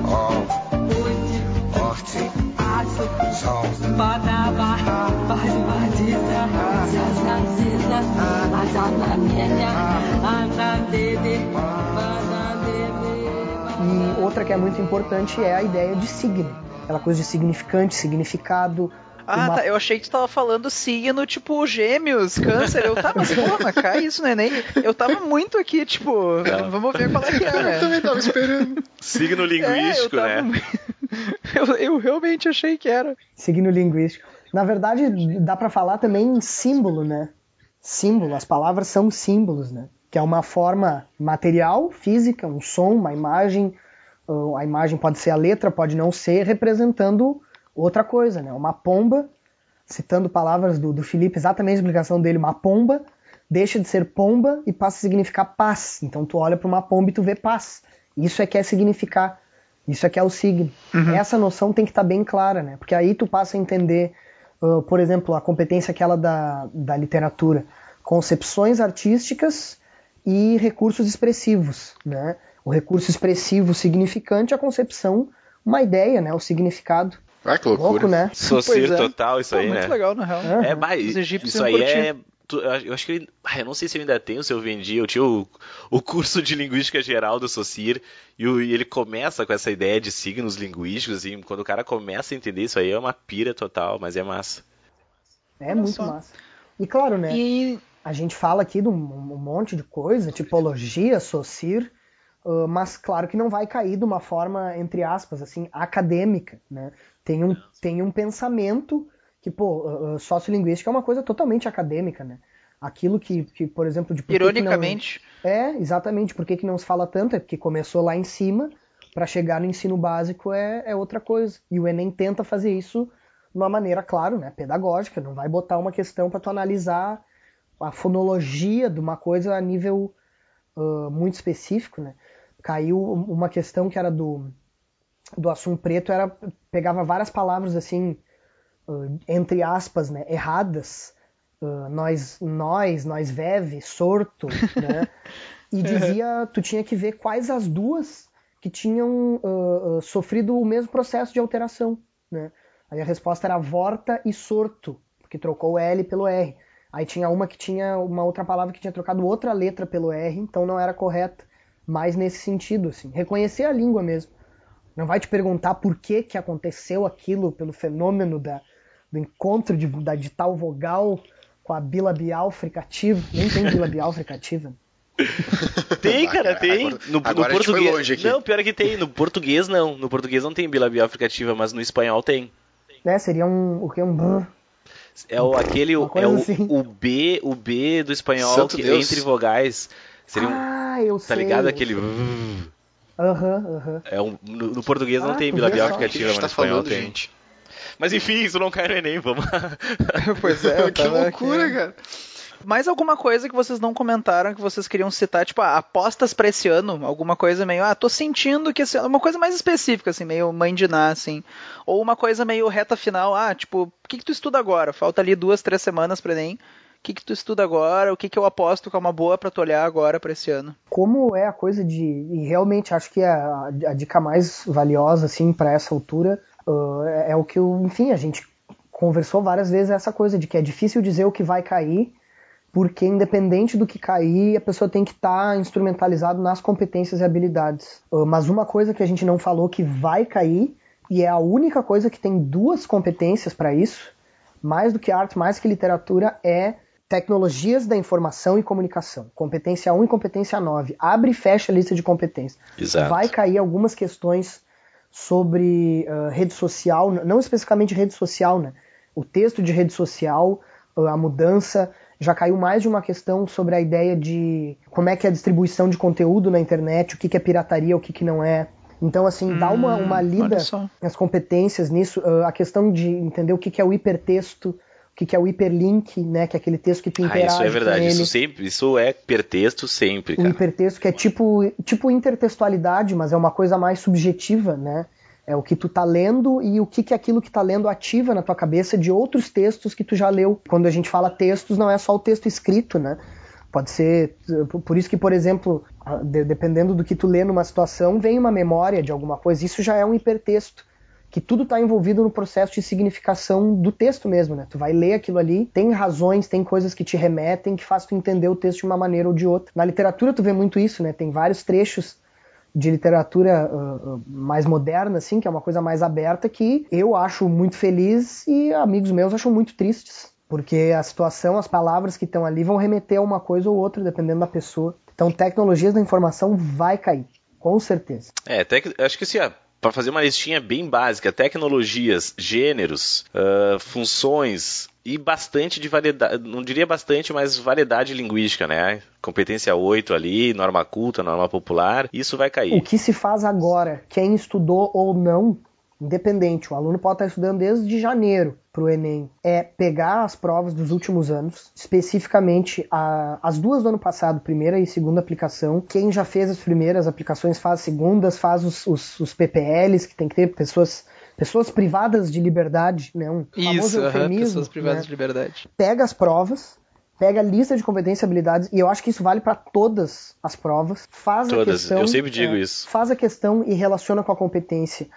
Speaker 6: ó, horte, sol,
Speaker 4: E outra que é muito importante é a ideia de signo, aquela coisa de significante, significado.
Speaker 1: Ah,
Speaker 4: uma-
Speaker 1: tá. Eu achei que tu tava falando signo, tipo, gêmeos, câncer. Eu tava, mas porra, cai isso, né? Nem... Eu tava muito aqui, tipo, vamos ver qual é que é,
Speaker 2: Eu
Speaker 1: né?
Speaker 2: também tava esperando.
Speaker 3: Signo
Speaker 1: É,
Speaker 3: linguístico,
Speaker 1: eu tava-
Speaker 3: né?
Speaker 1: eu, eu realmente achei que era.
Speaker 4: signo linguístico. Na verdade, dá para falar também em símbolo, né? Símbolo, as palavras são símbolos, né? Que é uma forma material, física, um som, uma imagem. uh, A imagem pode ser a letra, pode não ser, representando outra coisa, né? Uma pomba, citando palavras do, do Felipe, exatamente a explicação dele, uma pomba deixa de ser pomba e passa a significar paz. Então tu olha para uma pomba e tu vê paz. Isso é que é significar. Isso é que é o signo. Essa noção tem que estar bem clara, né? Porque aí tu passa a entender, uh, por exemplo, a competência aquela da, da literatura. Concepções artísticas e recursos expressivos, né? O recurso expressivo significante, a concepção, uma ideia, né? O significado.
Speaker 2: Ah, que loucura.
Speaker 4: Louco, né?
Speaker 3: Socir
Speaker 1: é.
Speaker 3: total, isso
Speaker 1: Pô,
Speaker 3: aí,
Speaker 1: muito
Speaker 3: né?
Speaker 1: legal, na real.
Speaker 3: É, bah,
Speaker 1: Os egípcios
Speaker 3: isso aí
Speaker 1: curtir.
Speaker 3: é. Eu acho que ele. Eu não sei se eu ainda tenho, se eu vendi. Eu tinha o, o curso de linguística geral do Socir e, o- e ele começa com essa ideia de signos linguísticos. Assim, quando o cara começa a entender isso aí, é uma pira total, mas é massa.
Speaker 4: É muito
Speaker 1: só.
Speaker 4: massa. E claro, né?
Speaker 1: E
Speaker 4: A gente fala aqui de um, um monte de coisa, tipologia, socir, uh, mas claro que não vai cair de uma forma, entre aspas, assim, acadêmica, né? Tem um, tem um pensamento que, pô, uh, sociolinguística é uma coisa totalmente acadêmica, né? Aquilo que, que por exemplo, de por que que não-
Speaker 1: ironicamente,
Speaker 4: é, exatamente. Por que, que não se fala tanto? É porque começou lá em cima, para chegar no ensino básico é, é outra coisa. E o Enem tenta fazer isso de uma maneira, claro, né, pedagógica. Não vai botar uma questão para tu analisar a fonologia de uma coisa a nível ah, muito específico, né? Caiu uma questão que era do do assunto preto, era pegava várias palavras assim, ah, entre aspas, né, erradas, ah, nós, nós, nós veve, sorto, né? E dizia, tu tinha que ver quais as duas que tinham sofrido o mesmo processo de alteração, né? Aí a resposta era vorta e sorto, porque trocou o L pelo R. Aí tinha uma que tinha uma outra palavra que tinha trocado outra letra pelo R, então não era correta. Mas nesse sentido, assim, reconhecer a língua mesmo. Não vai te perguntar por que, que aconteceu aquilo pelo fenômeno da, do encontro de, da, de tal vogal com a bilabial fricativa. Nem tem bilabial fricativa.
Speaker 3: Tem, cara, tem.
Speaker 2: agora-
Speaker 3: no, no
Speaker 2: agora a gente foi
Speaker 3: português.
Speaker 2: longe aqui.
Speaker 3: Não, pior é que tem. No português não. No português não tem bilabial fricativa, mas no espanhol tem.
Speaker 4: Né? Seria um. O que? Um.
Speaker 3: É o, aquele. É o,
Speaker 4: assim.
Speaker 3: o B, o B do espanhol
Speaker 2: Santo
Speaker 3: que
Speaker 2: Deus.
Speaker 3: entre vogais. Seria um.
Speaker 4: Ah, eu
Speaker 3: Tá
Speaker 4: sei.
Speaker 3: ligado?
Speaker 4: eu
Speaker 3: Aquele.
Speaker 4: Aham, aham.
Speaker 3: É um, no, no português não
Speaker 4: Ah,
Speaker 3: tem
Speaker 4: tu vê
Speaker 3: bilabial
Speaker 2: que a
Speaker 3: fricativa,
Speaker 2: gente
Speaker 3: mas
Speaker 2: tá
Speaker 3: no espanhol
Speaker 2: falando,
Speaker 3: tem.
Speaker 2: gente?
Speaker 3: Mas enfim, isso não cai no Enem, vamos.
Speaker 1: pois é,
Speaker 2: que loucura,
Speaker 1: aqui.
Speaker 2: cara.
Speaker 1: Mais alguma coisa que vocês não comentaram que vocês queriam citar, tipo, ah, apostas pra esse ano, alguma coisa meio, ah, tô sentindo que esse ano, uma coisa mais específica, assim, meio mãe de Ná, assim, ou uma coisa meio reta final, ah, tipo, o que que tu estuda agora? Falta ali duas, três semanas pra Enem, o que que tu estuda agora? O que que eu aposto que é uma boa pra tu olhar agora pra esse ano?
Speaker 4: Como é a coisa de. E realmente acho que a, a dica mais valiosa, assim, para essa altura uh, é, é o que, o- enfim, a gente conversou várias vezes essa coisa de que é difícil dizer o que vai cair, porque independente do que cair, a pessoa tem que estar instrumentalizado nas competências e habilidades. Uh, mas uma coisa que a gente não falou que vai cair, e é a única coisa que tem duas competências para isso, mais do que arte, mais que literatura, é tecnologias da informação e comunicação. Competência 1 e competência 9. Abre e fecha a lista de competências.
Speaker 3: Exato.
Speaker 4: Vai cair algumas questões sobre uh, rede social, não especificamente rede social, né? O texto de rede social, uh, a mudança, já caiu mais de uma questão sobre a ideia de como é que é a distribuição de conteúdo na internet, o que, que é pirataria, o que, que não é. Então, assim, hum, dá uma,
Speaker 1: Hum,
Speaker 4: uma lida nas competências nisso, uh, a questão de entender o que, que é o hipertexto, o que, que é o hiperlink, né? Que é aquele texto que tu
Speaker 3: Ah,
Speaker 4: interage
Speaker 3: isso é verdade. Isso sempre, isso é hipertexto sempre,
Speaker 4: O
Speaker 3: cara.
Speaker 4: hipertexto que é tipo, tipo intertextualidade, mas é uma coisa mais subjetiva, né? É o que tu tá lendo e o que, que aquilo que tá lendo ativa na tua cabeça de outros textos que tu já leu. Quando a gente fala textos, não é só o texto escrito, né? Pode ser. Por isso que, por exemplo, dependendo do que tu lê numa situação, vem uma memória de alguma coisa. Isso já é um hipertexto. Que tudo está envolvido no processo de significação do texto mesmo, né? Tu vai ler aquilo ali, tem razões, tem coisas que te remetem, que faz tu entender o texto de uma maneira ou de outra. Na literatura tu vê muito isso, né? Tem vários trechos de literatura uh, uh, mais moderna, assim, que é uma coisa mais aberta, que eu acho muito feliz e amigos meus acham muito tristes. Porque a situação, as palavras que estão ali vão remeter a uma coisa ou outra, dependendo da pessoa. Então, tecnologias da informação vai cair, com certeza.
Speaker 3: É, tec... acho que assim, ó, para fazer uma listinha bem básica, tecnologias, gêneros, ah, funções e bastante de variedade, não diria bastante, mas variedade linguística, né? Competência 8 ali, norma culta, norma popular, isso vai
Speaker 4: O
Speaker 3: cair.
Speaker 4: que se faz agora, quem estudou ou não, independente, o aluno pode estar estudando desde janeiro para o Enem, é pegar as provas dos últimos anos, especificamente a- as duas do ano passado, primeira e segunda aplicação. Quem já fez as primeiras aplicações faz as segundas, faz os, os, os PPLs, que tem que ter pessoas, pessoas privadas de liberdade, né? Um famoso
Speaker 1: Isso, aham,
Speaker 4: eufemismo,
Speaker 1: pessoas privadas
Speaker 4: né?
Speaker 1: de liberdade.
Speaker 4: pega as provas, pega a lista de competências e habilidades, e eu acho que isso vale para todas as provas. Faz a
Speaker 3: Todas,
Speaker 4: questão.
Speaker 3: eu sempre digo
Speaker 4: é,
Speaker 3: isso.
Speaker 4: Faz a questão e relaciona com a competência.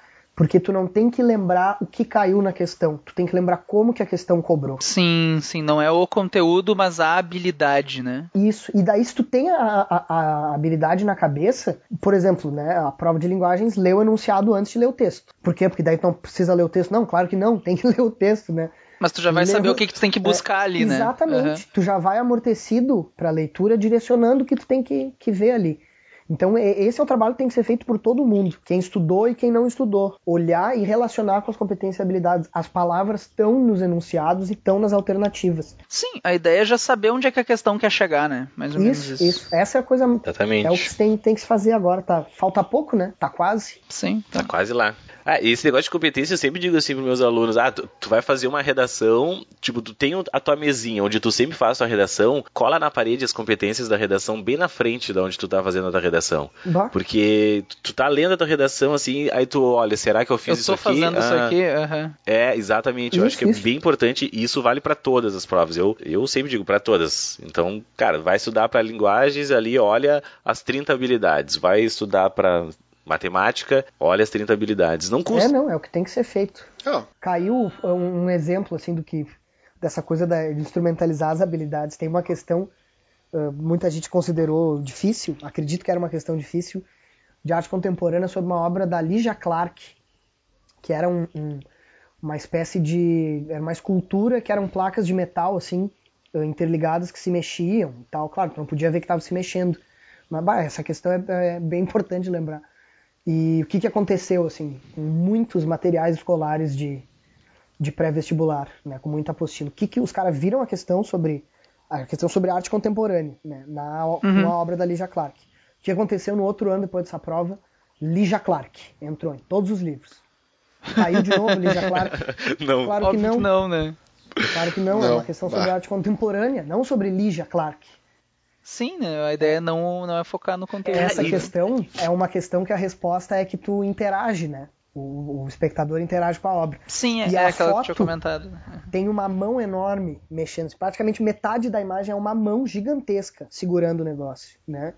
Speaker 4: Porque tu não tem que lembrar o que caiu na questão, tu tem que lembrar como que a questão cobrou.
Speaker 1: Sim, sim, não é o conteúdo, mas a habilidade, né?
Speaker 4: Isso, e daí se tu tem a, a- a habilidade na cabeça, por exemplo, né, a prova de linguagens lê o enunciado antes de ler o texto. Por quê? Porque daí tu não precisa ler o texto. Não, claro que não, tem que ler o texto, né?
Speaker 1: Mas tu já vai saber o que, que tu tem que buscar
Speaker 4: É,
Speaker 1: ali, né?
Speaker 4: Exatamente. Tu já vai amortecido para a leitura, direcionando o que tu tem que, que ver ali. Então, esse é o trabalho que tem que ser feito por todo mundo, quem estudou e quem não estudou. Olhar e relacionar com as competências e habilidades. As palavras estão nos enunciados e estão nas alternativas.
Speaker 1: Sim, a ideia é já saber onde é que a questão quer chegar, né? Mais ou menos
Speaker 4: Isso,
Speaker 1: isso.
Speaker 4: isso. Essa é a coisa.
Speaker 3: Exatamente.
Speaker 4: É o que tem, tem que se fazer agora, tá? Falta pouco, né? Tá quase.
Speaker 1: Sim.
Speaker 3: Tá quase lá. Ah, e esse negócio de competência eu sempre digo assim pros meus alunos: ah, tu, tu vai fazer uma redação, tipo, tu tem a tua mesinha onde tu sempre faz tua redação, cola na parede as competências da redação bem na frente da onde tu tá fazendo a tua redação.
Speaker 4: Bah.
Speaker 3: Porque tu, tu tá lendo a tua redação assim, aí tu olha, será que eu
Speaker 1: Eu
Speaker 3: fiz isso
Speaker 1: tô
Speaker 3: aqui?
Speaker 1: fazendo isso
Speaker 3: Ah,
Speaker 1: aqui, aham.
Speaker 3: É, exatamente. eu
Speaker 4: Isso,
Speaker 3: acho que é
Speaker 4: isso.
Speaker 3: bem importante e isso vale pra todas as provas. Eu, eu sempre digo pra todas. Então, cara, vai estudar pra linguagens ali, olha as 30 habilidades. Vai estudar pra matemática, olha as 30 habilidades. Não
Speaker 4: É,
Speaker 3: custa.
Speaker 4: não, é o que tem que ser feito.
Speaker 2: Ó,
Speaker 4: Caiu um, um exemplo, assim, do que. dessa coisa da- de instrumentalizar as habilidades. Tem uma questão. uh, muita gente considerou difícil, acredito que era uma questão difícil, de arte contemporânea sobre uma obra da Lygia Clark, que era um- um- uma espécie de. era uma escultura que eram placas de metal, assim, uh, interligadas que se mexiam e tal. Claro, tu não podia ver que estava se mexendo. Mas, bah, essa questão é, é bem importante lembrar. E o que, que aconteceu, assim, com muitos materiais escolares de, de pré-vestibular, né, com muita apostila. O que, que os caras viram a questão sobre a questão sobre arte contemporânea, né, na uma obra da Lygia Clark. O que aconteceu no outro ano depois dessa prova? Lygia Clark entrou em todos os livros. Caiu de novo Lygia Clark.
Speaker 3: Não.
Speaker 4: Claro que não.
Speaker 1: que não, né?
Speaker 4: Claro que não, é
Speaker 2: Não,
Speaker 4: uma questão sobre
Speaker 2: bah.
Speaker 4: arte contemporânea, não sobre Lygia Clark.
Speaker 1: Sim, né? A ideia não, não é focar no conteúdo.
Speaker 4: Essa
Speaker 1: né?
Speaker 4: questão é uma questão que a resposta é que tu interage, né? O, o espectador interage com a obra.
Speaker 1: Sim, é,
Speaker 4: E
Speaker 1: é
Speaker 4: a
Speaker 1: aquela que eu tinha
Speaker 4: foto-
Speaker 1: comentado.
Speaker 4: tem uma mão enorme mexendo. Praticamente metade da imagem é uma mão gigantesca segurando o negócio, né?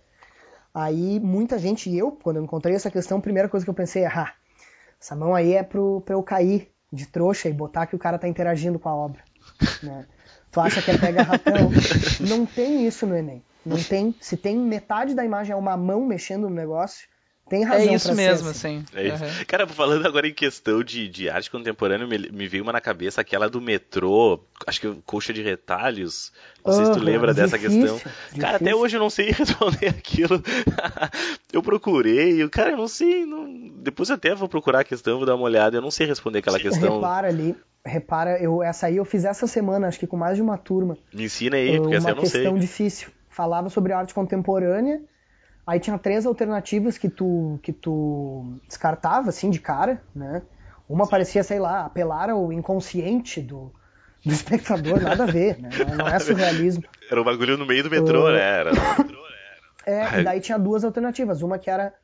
Speaker 4: Aí muita gente, e eu, quando eu encontrei essa questão, a primeira coisa que eu pensei é, ah, essa mão aí é pro, pra eu cair de trouxa e botar que o cara tá interagindo com a obra, né? Tu acha que é pega ratão? Não tem isso no Enem. Não tem. Se tem metade da imagem é uma mão mexendo no negócio, tem razão
Speaker 1: É isso mesmo,
Speaker 4: assim.
Speaker 1: assim.
Speaker 3: É isso.
Speaker 1: Uhum.
Speaker 3: Cara, falando agora em questão de, de arte contemporânea, me, me veio uma na cabeça, aquela do metrô, acho que colcha de retalhos. Não sei se tu
Speaker 4: Aham,
Speaker 3: lembra dessa
Speaker 4: difícil,
Speaker 3: questão. Cara, até
Speaker 4: difícil.
Speaker 3: hoje eu não sei responder aquilo. eu procurei, eu, cara, eu não sei. não- Depois eu até vou procurar a questão, vou dar uma olhada. Eu não sei responder aquela questão.
Speaker 4: Repara ali, repara, eu, essa aí eu fiz essa semana, acho que com mais de uma turma.
Speaker 3: Me ensina aí, porque essa
Speaker 4: uma
Speaker 3: eu não sei.
Speaker 4: questão difícil. Falava sobre arte contemporânea, aí tinha três alternativas que tu, que tu descartava, assim, de cara, né? Uma parecia, sei lá, apelar ao inconsciente do, do espectador, nada a ver, né? Não, não é surrealismo.
Speaker 3: Era um bagulho no meio do metrô,
Speaker 4: Uh,
Speaker 3: né? Era...
Speaker 4: É, e daí tinha duas alternativas. Uma que era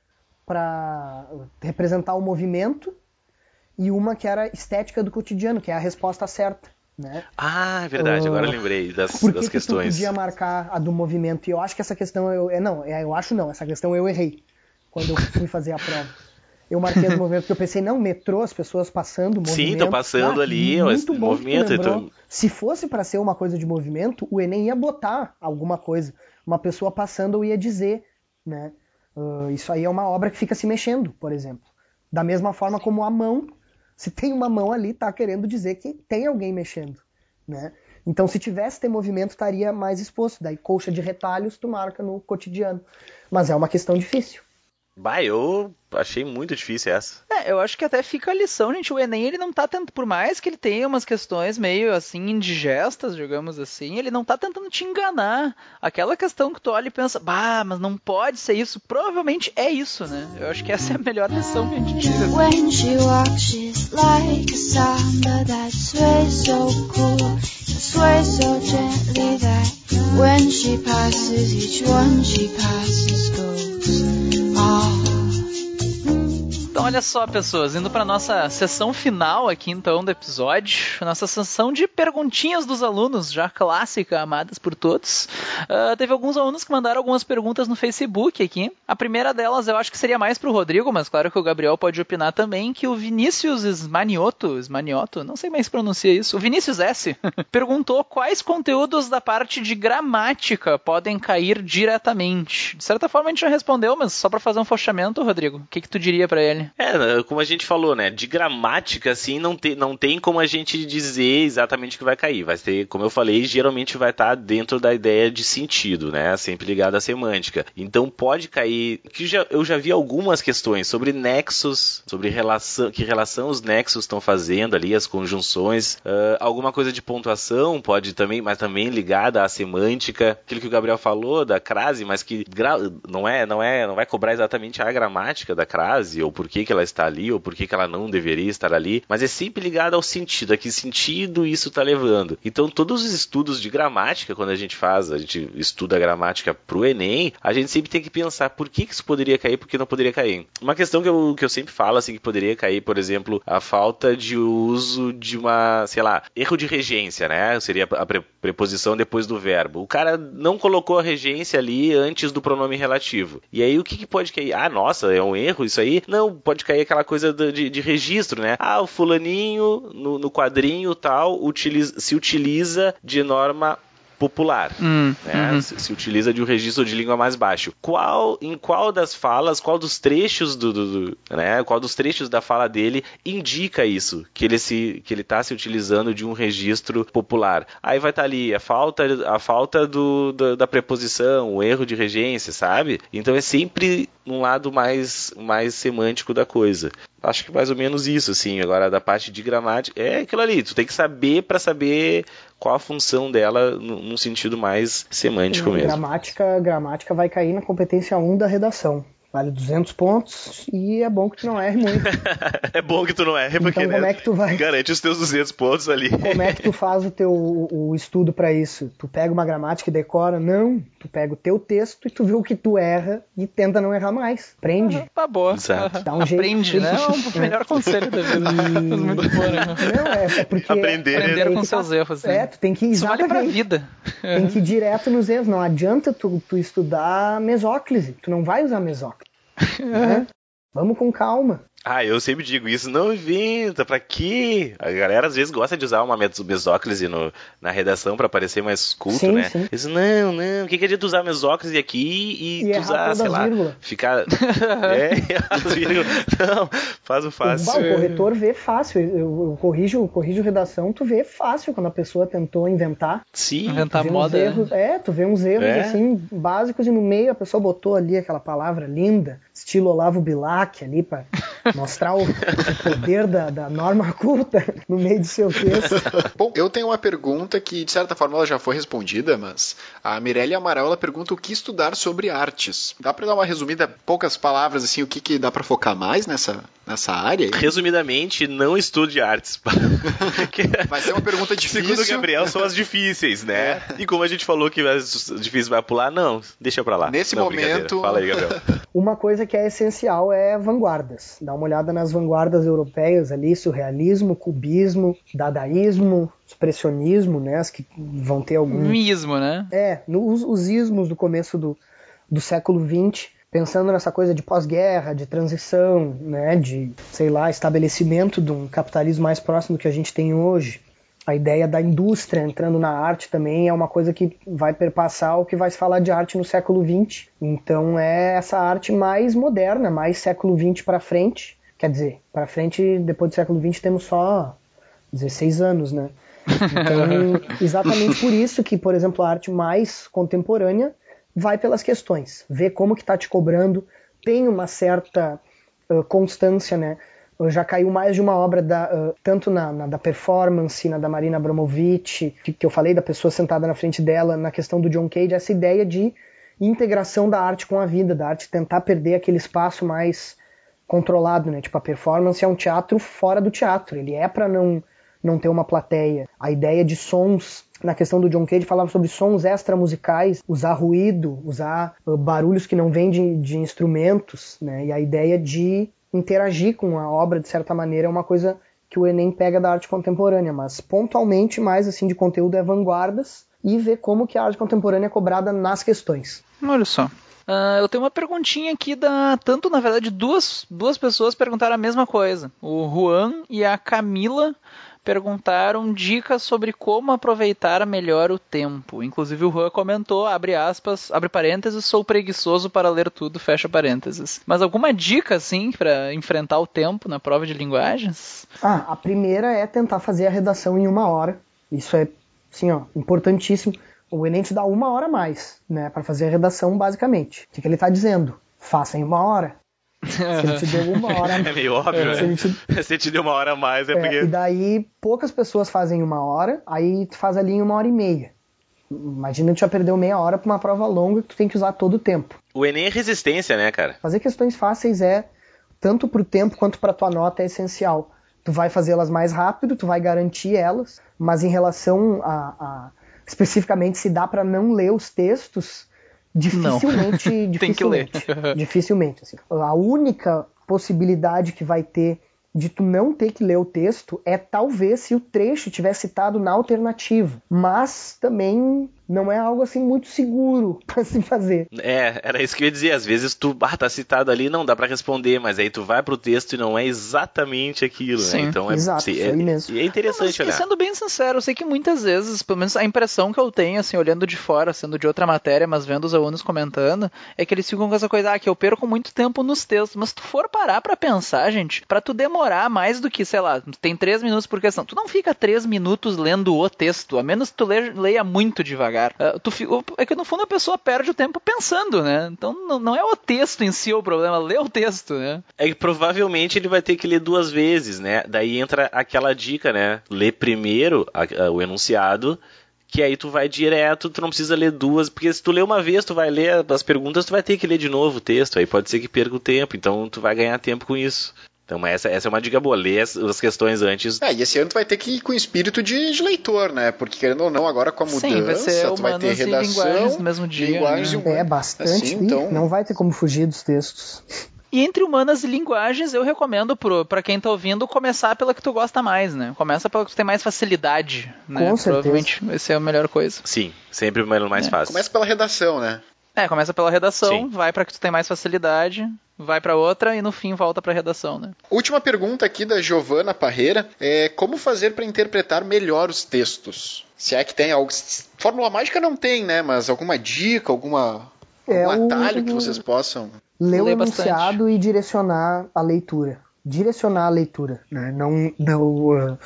Speaker 4: para representar o movimento e uma que era estética do cotidiano, que é a resposta certa, né?
Speaker 3: Ah, é verdade, agora eu lembrei das,
Speaker 4: Por que,
Speaker 3: das
Speaker 4: que tu
Speaker 3: questões.
Speaker 4: podia marcar a do movimento? E eu acho que essa questão eu, é, não, é, eu acho não, essa questão eu errei quando eu fui fazer a prova. Eu marquei do movimento porque eu pensei, não, metrô, as pessoas passando, movimento.
Speaker 3: Sim, tô passando ali, mas
Speaker 4: muito bom
Speaker 3: movimento, então-
Speaker 4: Se fosse para ser uma coisa de movimento, o Enem ia botar alguma coisa. Uma pessoa passando ia dizer, né? Ah, isso aí é uma obra que fica se mexendo, por exemplo. Da mesma forma como a mão, se tem uma mão ali, tá querendo dizer que tem alguém mexendo, né? Então, se tivesse ter movimento, estaria mais exposto. Daí, colcha de retalhos, tu marca no cotidiano. Mas é uma questão difícil.
Speaker 3: Bah, eu achei muito difícil essa.
Speaker 1: É, eu acho que até fica a lição, gente. O Enem, ele não tá tentando, por mais que ele tenha umas questões meio assim, indigestas, digamos assim, ele não tá tentando te enganar. Aquela questão que tu olha e pensa, bah, mas não pode ser isso. Provavelmente é isso, né? Eu acho que essa é a melhor lição que a gente tira.
Speaker 5: When she walks, she's like a samba that sways so cool, sways so gently that when she passes, each one she passes goes.
Speaker 1: Olha só, pessoas, indo para nossa sessão final aqui, então, do episódio, nossa sessão de perguntinhas dos alunos, já clássica, amadas por todos. Ah, teve alguns alunos que mandaram algumas perguntas no Facebook aqui. A primeira delas eu acho que seria mais pro Rodrigo, mas claro que o Gabriel pode opinar também, que o Vinícius Esmanioto, Esmanioto, não sei mais pronuncia isso, o Vinícius S, perguntou quais conteúdos da parte de gramática podem cair diretamente. De certa forma a gente já respondeu, mas só para fazer um fechamento, Rodrigo, o que, que tu diria para ele?
Speaker 3: É, como a gente falou, né? De gramática, assim, não, te, não tem como a gente dizer exatamente o que vai cair. Vai ter, como eu falei, geralmente vai estar dentro da ideia de sentido, né? Sempre ligado à semântica. Então pode cair. Que já, eu já vi algumas questões sobre nexos, sobre relação, que relação os nexos estão fazendo ali, as conjunções. Uh, alguma coisa de pontuação pode também, mas também ligada à semântica. Aquilo que o Gabriel falou da crase, mas que não é, não é, não vai cobrar exatamente a gramática da crase ou por que, que ela está ali ou por que, que ela não deveria estar ali, mas é sempre ligado ao sentido, a que sentido isso está levando. Então, todos os estudos de gramática, quando a gente faz, a gente estuda a gramática pro Enem, a gente sempre tem que pensar por que, que isso poderia cair, por que não poderia cair. Uma questão que eu, que eu sempre falo, assim, que poderia cair, por exemplo, a falta de uso de uma, sei lá, erro de regência, né? Seria a pre preposição depois do verbo. O cara não colocou a regência ali antes do pronome relativo. E aí, o que, que pode cair? Ah, nossa, é um erro isso aí? Não, pode cair aquela coisa de, de registro, né? Ah, o fulaninho no, no quadrinho tal utiliza, se utiliza de norma popular,
Speaker 1: hum,
Speaker 3: né?
Speaker 1: Uhum.
Speaker 3: Se, se, utiliza de um registro de língua mais baixo. Qual, em qual das falas, qual dos trechos do, do, do, né? Qual dos trechos da fala dele indica isso, que ele se, que ele está se utilizando de um registro popular? Aí vai estar tá ali a falta, a falta do, da, da preposição, o erro de regência, sabe? Então é sempre um lado mais, mais semântico da coisa. Acho que mais ou menos isso, assim. Agora, da parte de gramática, é aquilo ali. Tu tem que saber para saber qual a função dela num sentido mais semântico mesmo.
Speaker 4: Gramática, gramática vai cair na competência 1 da redação. Vale 200 pontos e é bom que tu não erre muito.
Speaker 3: é bom que tu não erre, porque
Speaker 4: então, como
Speaker 3: né,
Speaker 4: é que tu vai...
Speaker 3: garante os teus 200 pontos ali.
Speaker 4: Como é que tu faz o teu o, o estudo para isso? Tu pega uma gramática e decora? Não. Tu pega o teu texto e tu vê o que tu erra e tenta não errar mais. Aprende.
Speaker 1: Uhum, tá boa.
Speaker 3: Exato.
Speaker 4: Dá um
Speaker 1: Aprende,
Speaker 4: jeito.
Speaker 1: né? É o melhor conselho da vida. Muito bom, né?
Speaker 4: Não, é, é porque...
Speaker 3: Aprender,
Speaker 1: Aprender com
Speaker 4: tá,
Speaker 1: seus erros. Né?
Speaker 4: É, tu tem que
Speaker 1: Isso vale pra vida.
Speaker 4: Tem que ir direto nos erros. Não adianta tu, tu estudar mesóclise. Tu não vai usar mesóclise. Né? Vamos com calma.
Speaker 3: Ah, eu sempre digo isso, não inventa, pra quê? A galera às vezes gosta de usar uma mesóclise no, na redação pra parecer mais culto,
Speaker 4: Sim,
Speaker 3: né?
Speaker 4: sim.
Speaker 3: Diz, não, não, o que, que adianta usar mesóclise aqui e,
Speaker 4: E
Speaker 3: tu
Speaker 4: errar
Speaker 3: usar, sei
Speaker 4: as
Speaker 3: lá,
Speaker 4: vírgulas.
Speaker 3: ficar... é, errar as vírgulas. Não, faz o fácil.
Speaker 4: o corretor vê fácil. Eu, eu corrijo, corrijo redação, tu vê fácil quando a pessoa tentou inventar.
Speaker 3: Sim,
Speaker 1: Inventar
Speaker 4: Tu vê uns
Speaker 1: moda. né?
Speaker 4: erros, é, tu vê uns erros
Speaker 3: É.
Speaker 4: assim básicos e no meio a pessoa botou ali aquela palavra linda, estilo Olavo Bilac ali pra mostrar o, o poder da, da norma culta no meio do seu texto.
Speaker 2: Bom, eu tenho uma pergunta que, de certa forma, ela já foi respondida, mas a Mirelle Amaral ela pergunta o que estudar sobre artes. Dá pra dar uma resumida, poucas palavras, assim, o que, que dá pra focar mais nessa, nessa área? aí?
Speaker 3: Resumidamente, não estude artes.
Speaker 2: Vai ser uma pergunta difícil.
Speaker 3: Segundo o Gabriel, são as difíceis, né? E como a gente falou que as difíceis vai pular, não, deixa pra lá.
Speaker 2: Nesse
Speaker 3: Não,
Speaker 2: momento-
Speaker 3: brincadeira. Fala aí, Gabriel.
Speaker 4: Uma coisa que é essencial é vanguardas. Dá uma olhada nas vanguardas europeias ali, surrealismo, cubismo, dadaísmo, expressionismo, né? As que vão ter algum
Speaker 1: Mismo, né?
Speaker 4: É, no- os, os ismos do começo do, do século XX, pensando nessa coisa de pós-guerra, de transição, né, de, sei lá, estabelecimento de um capitalismo mais próximo do que a gente tem hoje. A ideia da indústria entrando na arte também é uma coisa que vai perpassar o que vai se falar de arte no século XX. Então é essa arte mais moderna, mais século XX para frente. Quer dizer, para frente, depois do século XX, temos só 16 anos, né? Então, exatamente por isso que, por exemplo, a arte mais contemporânea vai pelas questões, vê como que tá te cobrando, tem uma certa uh, constância, né? Já caiu mais de uma obra da, uh, tanto na, na da performance, na da Marina Abramovic, que, que eu falei da pessoa sentada na frente dela, na questão do John Cage, essa ideia de integração da arte com a vida, da arte tentar perder aquele espaço mais controlado, né? Tipo, a performance é um teatro fora do teatro, ele é para não não ter uma plateia. A ideia de sons, na questão do John Cage, falava sobre sons extramusicais, usar ruído, usar uh, barulhos que não vêm de, de instrumentos, né? E a ideia de interagir com a obra, de certa maneira, é uma coisa que o Enem pega da arte contemporânea, mas pontualmente mais assim de conteúdo é vanguardas e ver como que a arte contemporânea é cobrada nas questões.
Speaker 1: Olha só. Ah, eu tenho uma perguntinha aqui da. Tanto, na verdade, duas, duas pessoas perguntaram a mesma coisa. O Juan e a Camila perguntaram dicas sobre como aproveitar melhor o tempo. Inclusive o Juan comentou, abre aspas, abre parênteses, sou preguiçoso para ler tudo, fecha parênteses. Mas alguma dica, assim, para enfrentar o tempo na prova de linguagens?
Speaker 4: Ah, a primeira é tentar fazer a redação em uma hora. Isso é, assim, ó, importantíssimo. O Enem te dá uma hora a mais, né, para fazer a redação, basicamente. O que, que ele está dizendo? Faça em uma hora. Se ele te deu uma hora
Speaker 3: É meio óbvio,
Speaker 4: Se ele
Speaker 3: né?
Speaker 4: te-
Speaker 3: Se te deu uma hora a mais, é,
Speaker 4: É,
Speaker 3: porque.
Speaker 4: e daí poucas pessoas fazem uma hora, aí tu faz ali em uma hora e meia. Imagina tu já perdeu meia hora pra uma prova longa que tu tem que usar todo o tempo.
Speaker 3: O Enem é resistência, né, cara?
Speaker 4: Fazer questões fáceis é, tanto pro tempo quanto pra tua nota, é essencial. Tu vai fazê-las mais rápido, tu vai garantir elas, mas em relação a, a- especificamente se dá pra não ler os textos, dificilmente,
Speaker 1: Tem que ler.
Speaker 4: dificilmente, dificilmente. assim. A única possibilidade que vai ter de tu não ter que ler o texto é talvez se o trecho tiver citado na alternativa, mas também não é algo assim muito seguro para se fazer.
Speaker 3: É, era isso que eu ia dizer. Às vezes tu ah, tá citado ali, não dá pra responder, mas aí tu vai pro texto e não é exatamente aquilo,
Speaker 1: Sim,
Speaker 3: né? Então é,
Speaker 4: exato,
Speaker 3: é,
Speaker 4: mesmo.
Speaker 3: E é interessante
Speaker 1: Mas,
Speaker 3: olhar.
Speaker 1: sendo bem sincero, eu sei que muitas vezes, pelo menos a impressão que eu tenho, assim, olhando de fora, sendo de outra matéria, mas vendo os alunos comentando, é que eles ficam com essa coisa, ah, que eu perco muito tempo nos textos. Mas se tu for parar pra pensar, gente, pra tu demorar mais do que, sei lá, tem três minutos por questão, tu não fica três minutos lendo o texto, a menos que tu le- leia muito devagar. Ah, tu fi- o- é que no fundo a pessoa perde o tempo pensando, né? Então não, não é o texto em si o problema, lê o texto, né?
Speaker 3: É que provavelmente ele vai ter que ler duas vezes, né? Daí entra aquela dica, né? Lê primeiro a- a- o enunciado, que aí tu vai direto, tu não precisa ler duas, porque se tu ler uma vez, tu vai ler as perguntas, tu vai ter que ler de novo o texto, aí pode ser que perca o tempo, então tu vai ganhar tempo com isso. Então essa, essa é uma dica boa, lê as, as questões antes.
Speaker 2: É, e esse ano tu vai ter que ir com espírito de, de leitor, né? Porque querendo ou não, agora com a mudança,
Speaker 1: Sim, vai ser
Speaker 2: tu vai ter
Speaker 1: e
Speaker 2: redação,
Speaker 1: linguagens no mesmo dia,
Speaker 2: linguagens
Speaker 1: né?
Speaker 4: É bastante,
Speaker 2: Assim, então,
Speaker 4: não vai ter como fugir dos textos.
Speaker 1: E entre humanas e linguagens, eu recomendo pro, pra quem tá ouvindo começar pela que tu gosta mais, né? Começa pela que tu tem mais facilidade, né?
Speaker 4: Com certeza.
Speaker 1: Provavelmente vai ser a melhor coisa.
Speaker 3: Sim, sempre o mais
Speaker 1: É.
Speaker 3: fácil.
Speaker 2: Começa pela redação, né?
Speaker 1: É, começa pela redação,
Speaker 3: Sim.
Speaker 1: vai pra que tu tem mais facilidade, vai pra outra e no fim volta pra redação, né?
Speaker 2: Última pergunta aqui da Giovana Parreira é como fazer para interpretar melhor os textos? Se é que tem algo. Fórmula mágica não tem, né? Mas alguma dica, alguma.
Speaker 4: É,
Speaker 2: algum
Speaker 4: o-
Speaker 2: atalho que vocês possam.
Speaker 4: ler o
Speaker 1: Ler
Speaker 4: enunciado e direcionar a leitura. Direcionar a leitura, né? Não, não uh,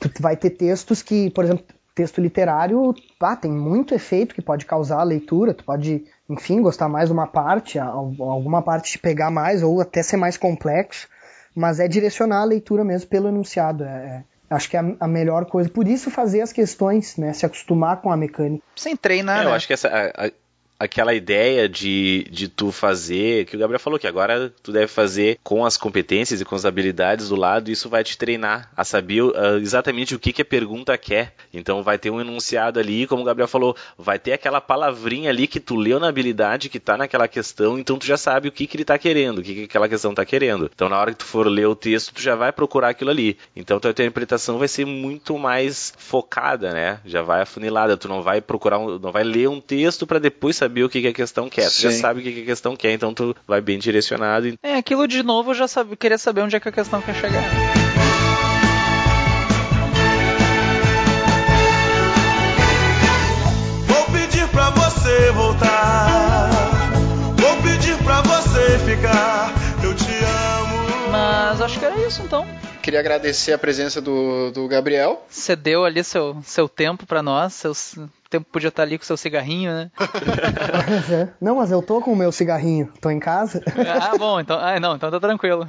Speaker 4: tu vai ter textos que, por exemplo, texto literário, ah, tem muito efeito que pode causar a leitura, tu pode, enfim, gostar mais de uma parte, al- alguma parte te pegar mais ou até ser mais complexo, mas é direcionar a leitura mesmo pelo enunciado. É, é- acho que é a, melhor coisa. Por isso fazer as questões, né? Se acostumar com a mecânica.
Speaker 1: Sem treinar,
Speaker 3: É, eu
Speaker 1: né?
Speaker 3: acho que essa, a- a- aquela ideia de, de tu fazer, que o Gabriel falou, que agora tu deve fazer com as competências e com as habilidades do lado, isso vai te treinar a saber ah, exatamente o que, que a pergunta quer. Então vai ter um enunciado ali, como o Gabriel falou, vai ter aquela palavrinha ali que tu leu na habilidade que tá naquela questão, então tu já sabe o que, que ele tá querendo, o que, que aquela questão tá querendo. Então na hora que tu for ler o texto, tu já vai procurar aquilo ali. Então tua interpretação vai ser muito mais focada, né? Já vai afunilada, tu não vai procurar, um- não vai ler um texto para depois saber o que, que a questão quer. Tu já sabe o que, que a questão quer, então tu vai bem direcionado. e-
Speaker 1: É, aquilo de novo eu já sabe, queria saber onde é que a questão quer chegar.
Speaker 7: Vou pedir pra você voltar. Vou pedir pra você ficar. Eu te amo.
Speaker 1: Mas acho que era isso então.
Speaker 2: Queria agradecer a presença do, do Gabriel.
Speaker 1: Cedeu ali seu, seu tempo pra nós, seu c- tempo podia estar ali com seu cigarrinho, né?
Speaker 4: Não, mas eu tô com o meu cigarrinho. Tô em casa.
Speaker 1: Ah, bom, então, ah, não, então tá tranquilo.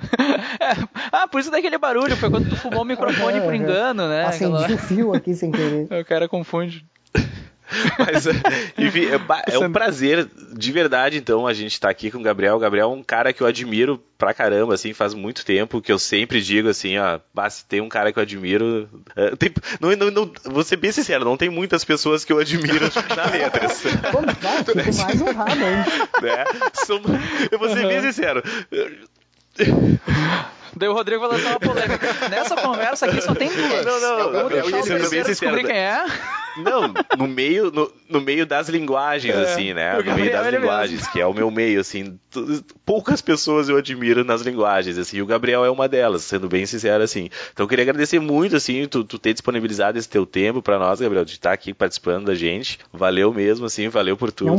Speaker 1: É, ah, por isso daquele barulho, foi quando tu fumou o microfone por engano, né?
Speaker 4: Acendi
Speaker 1: Aquela-
Speaker 4: o fio aqui sem querer.
Speaker 1: O cara confunde.
Speaker 3: Mas, enfim, é, é um prazer de verdade, então, a gente tá aqui com o Gabriel. O Gabriel é um cara que eu admiro pra caramba, assim, faz muito tempo que eu sempre digo assim, ó, "Bah, se tem um cara que eu admiro. é, tem- não, não, não, vou ser bem sincero, não tem muitas pessoas que eu admiro na letras.
Speaker 4: Pô, vai, fico mais honrado ainda.
Speaker 3: né? São- eu vou ser bem sincero.
Speaker 1: Daí o Rodrigo vai lançar uma polêmica. Nessa conversa aqui só tem duas.
Speaker 3: Não, não,
Speaker 1: eu vou
Speaker 3: eu-
Speaker 1: deixar
Speaker 3: eu bem
Speaker 1: terceiro
Speaker 3: sincero,
Speaker 1: descobrir quem é.
Speaker 3: Não, no meio, no, no meio das linguagens, assim, né? No meio das
Speaker 1: ele
Speaker 3: linguagens, que é o meu meio, assim. Poucas pessoas eu admiro nas linguagens, assim, e o Gabriel é uma delas, sendo bem sincero, assim. Então eu queria agradecer muito, assim, tu, tu ter disponibilizado esse teu tempo pra nós, Gabriel, de estar aqui participando da gente. Valeu mesmo, assim, valeu por tudo.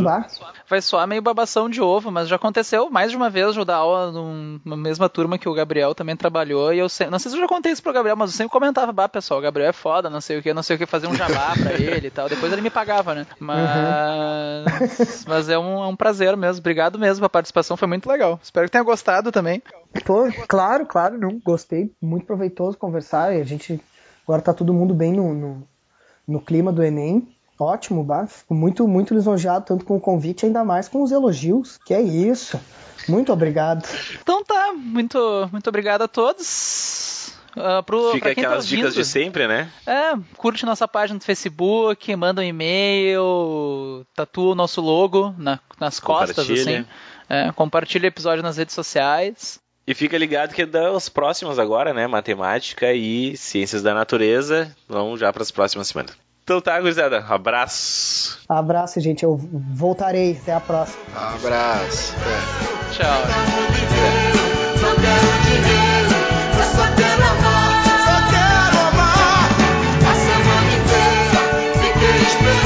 Speaker 1: Vai soar meio babação de ovo, mas já aconteceu mais de uma vez eu dar aula num- numa mesma turma que o Gabriel também trabalhou. E eu sei, não sei se eu já contei isso pro Gabriel, mas eu sempre comentava, bah, pessoal, o Gabriel é foda, não sei o que, não sei o que, fazer um jabá pra ele e tal. Depois ele me pagava, né? Mas. Mas é um, é um prazer mesmo. Obrigado mesmo, a participação foi muito legal. Espero que tenha gostado também.
Speaker 4: Pô, claro, claro, não. Gostei. Muito proveitoso conversar. E a gente. Agora tá todo mundo bem no, no, no clima do Enem. Ótimo, bah. Fico muito, muito lisonjeado, tanto com o convite, ainda mais com os elogios. Que é isso. Muito obrigado.
Speaker 1: Então tá, muito, muito obrigado a todos. Ah, pro,
Speaker 3: Fica
Speaker 1: tá
Speaker 3: aquelas dicas
Speaker 1: ouvindo,
Speaker 3: de sempre, né?
Speaker 1: É, curte nossa página do Facebook, manda um e-mail, tatua o nosso logo na- nas costas, assim. É, compartilha o episódio nas redes sociais.
Speaker 3: E fica ligado que das próximas agora, né? Matemática e ciências da natureza. Vamos já para as próximas semanas. Então tá, gurizada. Abraço.
Speaker 4: Abraço, gente. Eu voltarei. Até a próxima.
Speaker 2: Abraço. É.
Speaker 1: Tchau. Christmas.